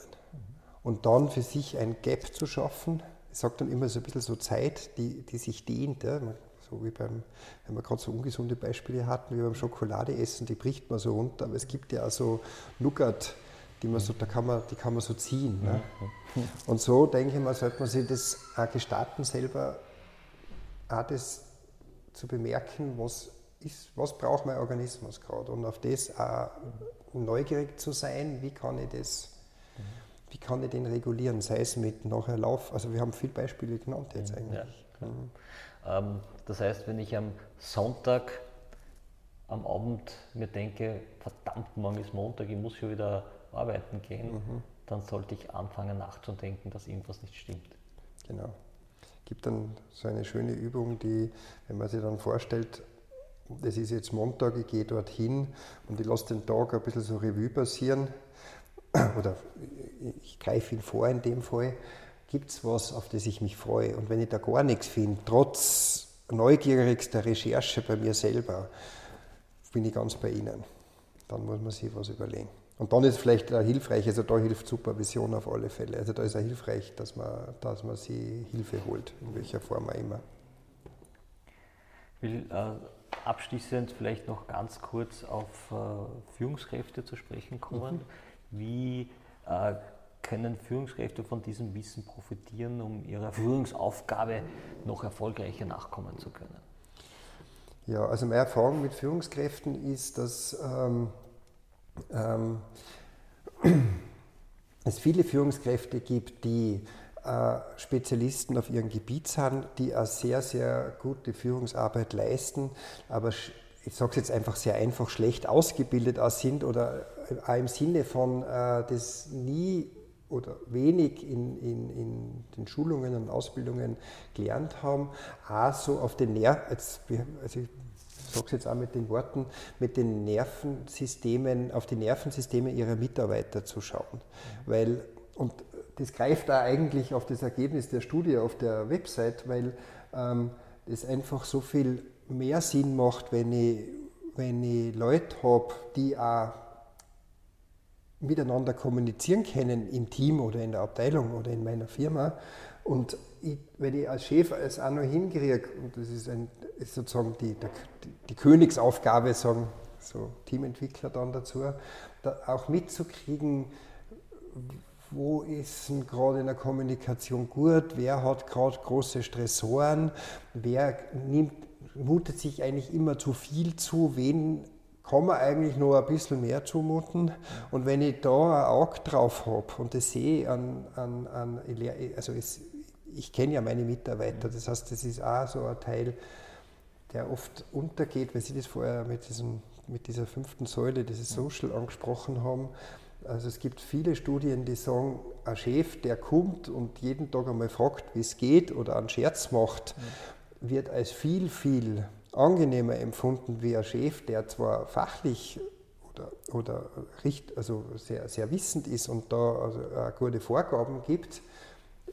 Und dann für sich ein Gap zu schaffen, ich sage dann immer so ein bisschen so Zeit, die, die sich dehnt. Ja. So wie beim, wenn wir gerade so ungesunde Beispiele hatten, wie beim Schokolade essen, die bricht man so runter, aber es gibt ja auch so Nougat, die man so, da kann man, die kann man so ziehen. Ne? Und so denke ich mal, sollte man sich das auch gestatten, selber auch das zu bemerken, was, ist, was braucht mein Organismus gerade und auf das auch neugierig zu sein, wie kann ich das, wie kann ich den regulieren, sei es mit nachher Lauf, also wir haben viele Beispiele genannt jetzt eigentlich. Ja, mhm. ähm, das heißt, wenn ich am Sonntag am Abend mir denke, verdammt, morgen ist Montag, ich muss schon wieder arbeiten gehen, mhm. dann sollte ich anfangen nachzudenken, dass irgendwas nicht stimmt. Genau. Gibt dann so eine schöne Übung, die, wenn man sich dann vorstellt, das ist jetzt Montag, ich gehe dorthin und ich lasse den Tag ein bisschen so Revue passieren oder ich greife ihn vor in dem Fall, gibt es was, auf das ich mich freue. Und wenn ich da gar nichts finde, trotz neugierigster Recherche bei mir selber, bin ich ganz bei Ihnen. Dann muss man sich was überlegen. Und dann ist vielleicht hilfreich, also da hilft Supervision auf alle Fälle. Also da ist es hilfreich, dass man, dass man sich Hilfe holt, in welcher Form auch immer. Ich will äh, abschließend vielleicht noch ganz kurz auf äh, Führungskräfte zu sprechen kommen. Mhm. Wie äh, können Führungskräfte von diesem Wissen profitieren, um ihrer Führungsaufgabe noch erfolgreicher nachkommen zu können? Ja, also meine Erfahrung mit Führungskräften ist, dass ähm, ähm, es viele Führungskräfte gibt, die äh, Spezialisten auf ihrem Gebiet sind, die eine sehr, sehr gute Führungsarbeit leisten, aber ich sage es jetzt einfach sehr einfach, schlecht ausgebildet sind oder auch im Sinne von äh, das nie oder wenig in, in, in den Schulungen und Ausbildungen gelernt haben, auch so auf den Nerv, also sage es jetzt auch mit den Worten, mit den Nervensystemen, auf die Nervensysteme ihrer Mitarbeiter zu schauen. Weil, und das greift da eigentlich auf das Ergebnis der Studie auf der Website, weil ähm, einfach so viel mehr Sinn macht, wenn ich, wenn ich Leute habe, die auch miteinander kommunizieren können im Team oder in der Abteilung oder in meiner Firma. Und ich, wenn ich als Chef es auch noch hinkriege, und das ist, ein, ist sozusagen die, die, die, Königsaufgabe, sagen so Teamentwickler dann dazu, da auch mitzukriegen, wo ist denn gerade in der Kommunikation gut, wer hat gerade große Stressoren, wer nimmt, mutet sich eigentlich immer zu viel zu, wen kann man eigentlich noch ein bisschen mehr zumuten. Und wenn ich da ein Auge drauf habe und das sehe an, an, an also es, ich kenne ja meine Mitarbeiter, das heißt, das ist auch so ein Teil, der oft untergeht, weil Sie das vorher mit, diesem, mit dieser fünften Säule, dieses Social angesprochen haben. Also es gibt viele Studien, die sagen, ein Chef, der kommt und jeden Tag einmal fragt, wie es geht oder einen Scherz macht, wird als viel, viel angenehmer empfunden wie ein Chef, der zwar fachlich oder, oder richt, also sehr, sehr wissend ist und da also gute Vorgaben gibt,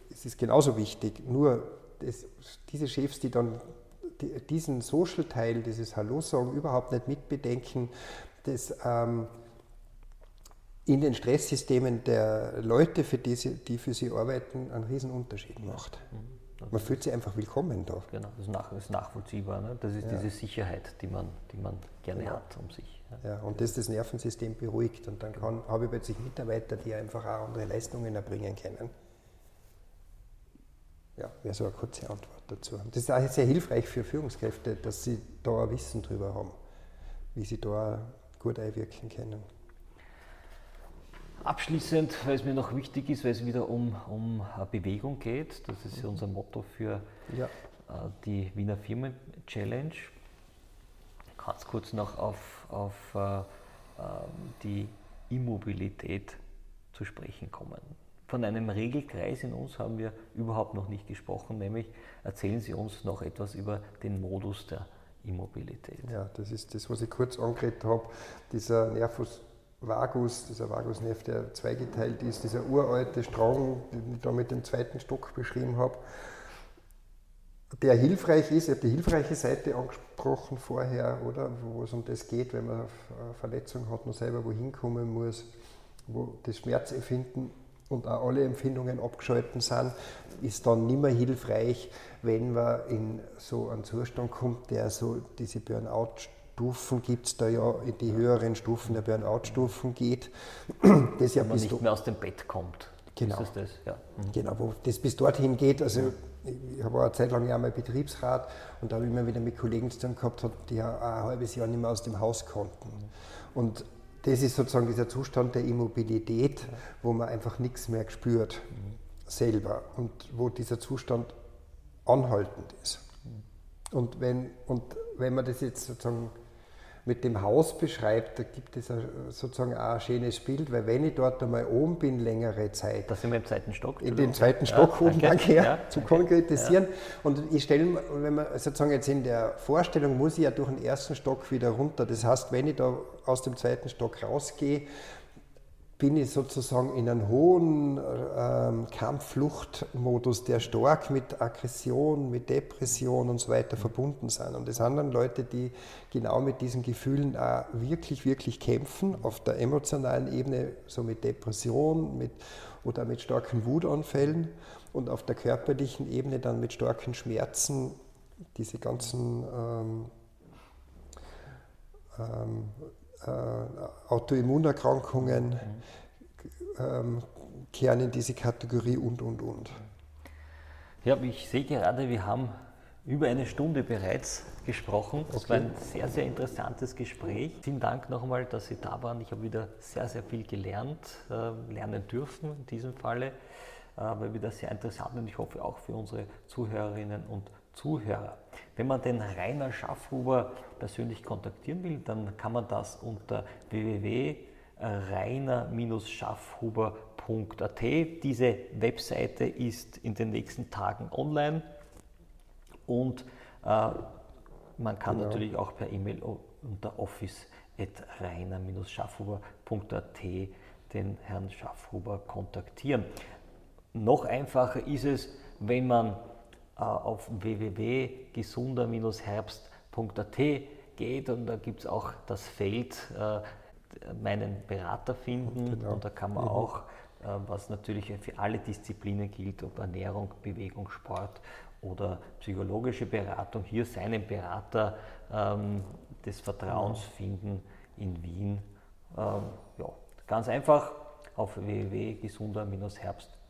es ist genauso wichtig. Nur das, diese Chefs, die dann diesen Social-Teil, dieses Hallo-Sagen überhaupt nicht mitbedenken, das ähm, in den Stresssystemen der Leute, für die, sie, die für sie arbeiten, einen riesen Unterschied macht. Man fühlt sich einfach willkommen da. Genau, das ist, nach, das ist nachvollziehbar. Ne? Das ist ja. diese Sicherheit, die man, die man gerne ja. hat um sich. Ja. ja. und das das Nervensystem beruhigt. Und dann kann, habe ich plötzlich Mitarbeiter, die einfach auch andere Leistungen erbringen können. Ja, wäre so eine kurze Antwort dazu. Das ist auch sehr hilfreich für Führungskräfte, dass sie da ein Wissen drüber haben, wie sie da gut einwirken können. Abschließend, weil es mir noch wichtig ist, weil es wieder um, um Bewegung geht, das ist ja unser Motto für ja. Äh, die Wiener Firmen Challenge. Ganz kurz noch auf, auf äh, ähm, die Immobilität zu sprechen kommen. Von einem Regelkreis in uns haben wir überhaupt noch nicht gesprochen, nämlich erzählen Sie uns noch etwas über den Modus der Immobilität. Ja, das ist das, was ich kurz angeredet habe, dieser Nervus Vagus, dieser Vagusnerv, der zweigeteilt ist, dieser uralte Strang, den ich da mit dem zweiten Stock beschrieben habe, der hilfreich ist. Ich habe die hilfreiche Seite angesprochen vorher, oder, wo es um das geht, wenn man eine Verletzung hat, man selber wohin kommen muss, wo das Schmerzempfinden und auch alle Empfindungen abgeschalten sind, ist dann nicht mehr hilfreich, wenn man in so einen Zustand kommt, der so diese Burnout-Stufen gibt es da ja in die höheren Stufen der Burnout-Stufen geht. Das ja man nicht mehr aus dem Bett kommt. Genau. Ist das, ja. mhm. genau, wo das bis dorthin geht. Also ich habe eine Zeit lang ja mal Betriebsrat und da habe ich immer wieder mit Kollegen zu tun gehabt, die ja ein halbes Jahr nicht mehr aus dem Haus konnten. Und das ist sozusagen dieser Zustand der Immobilität, wo man einfach nichts mehr spürt selber und wo dieser Zustand anhaltend ist. Und wenn, und wenn man das jetzt sozusagen mit dem Haus beschreibt, da gibt es sozusagen auch ein schönes Bild, weil wenn ich dort einmal oben bin, längere Zeit. Da sind wir im zweiten Stock. In den zweiten Stock ja, oben, danke, ja, zu danke. konkretisieren. Ja. Und ich stelle, wenn man sozusagen jetzt in der Vorstellung muss ich ja durch den ersten Stock wieder runter. Das heißt, wenn ich da aus dem zweiten Stock rausgehe, bin ich sozusagen in einem hohen ähm, Kampffluchtmodus, der stark mit Aggression, mit Depression und so weiter verbunden sind. Und das sind dann Leute, die genau mit diesen Gefühlen auch wirklich, wirklich kämpfen, auf der emotionalen Ebene, so mit Depression mit, oder mit starken Wutanfällen und auf der körperlichen Ebene dann mit starken Schmerzen, diese ganzen ähm, ähm, äh, Autoimmunerkrankungen mhm. ähm, kehren in diese Kategorie und, und, und. Ja, ich sehe gerade, wir haben über eine Stunde bereits gesprochen. Das okay. war ein sehr, sehr interessantes Gespräch. Vielen Dank nochmal, dass Sie da waren. Ich habe wieder sehr, sehr viel gelernt, äh, lernen dürfen in diesem Falle, äh, weil wieder sehr interessant und ich hoffe auch für unsere Zuhörerinnen und Zuhörer. Wenn man den Rainer Schaffhuber persönlich kontaktieren will, dann kann man das unter www.rainer-schaffhuber.at. Diese Webseite ist in den nächsten Tagen online und äh, man kann genau. natürlich auch per E-Mail unter office.rainer-schaffhuber.at den Herrn Schaffhuber kontaktieren. Noch einfacher ist es, wenn man auf www.gesunder-herbst.at geht und da gibt es auch das Feld äh, meinen Berater finden genau. und da kann man mhm. auch, äh, was natürlich für alle Disziplinen gilt, ob Ernährung, Bewegung, Sport oder psychologische Beratung, hier seinen Berater ähm, des Vertrauens mhm. finden in Wien. Ähm, ja, ganz einfach auf www.gesunder-herbst.at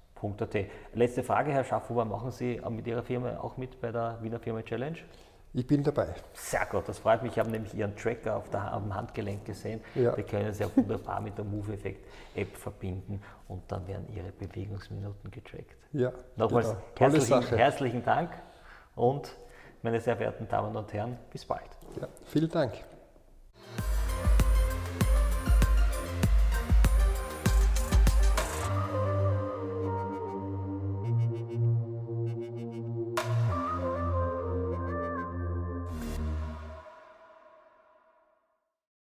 Letzte Frage, Herr Schaffhuber, machen Sie mit Ihrer Firma auch mit bei der Wiener Firma Challenge? Ich bin dabei. Sehr gut, das freut mich. Ich habe nämlich Ihren Tracker auf der, am Handgelenk gesehen. Ja. Wir können Sie auch wunderbar mit der Move Effect App verbinden und dann werden Ihre Bewegungsminuten getrackt. Ja, Nochmals genau. herzlichen, herzlichen Dank und meine sehr verehrten Damen und Herren, bis bald. Ja, vielen Dank.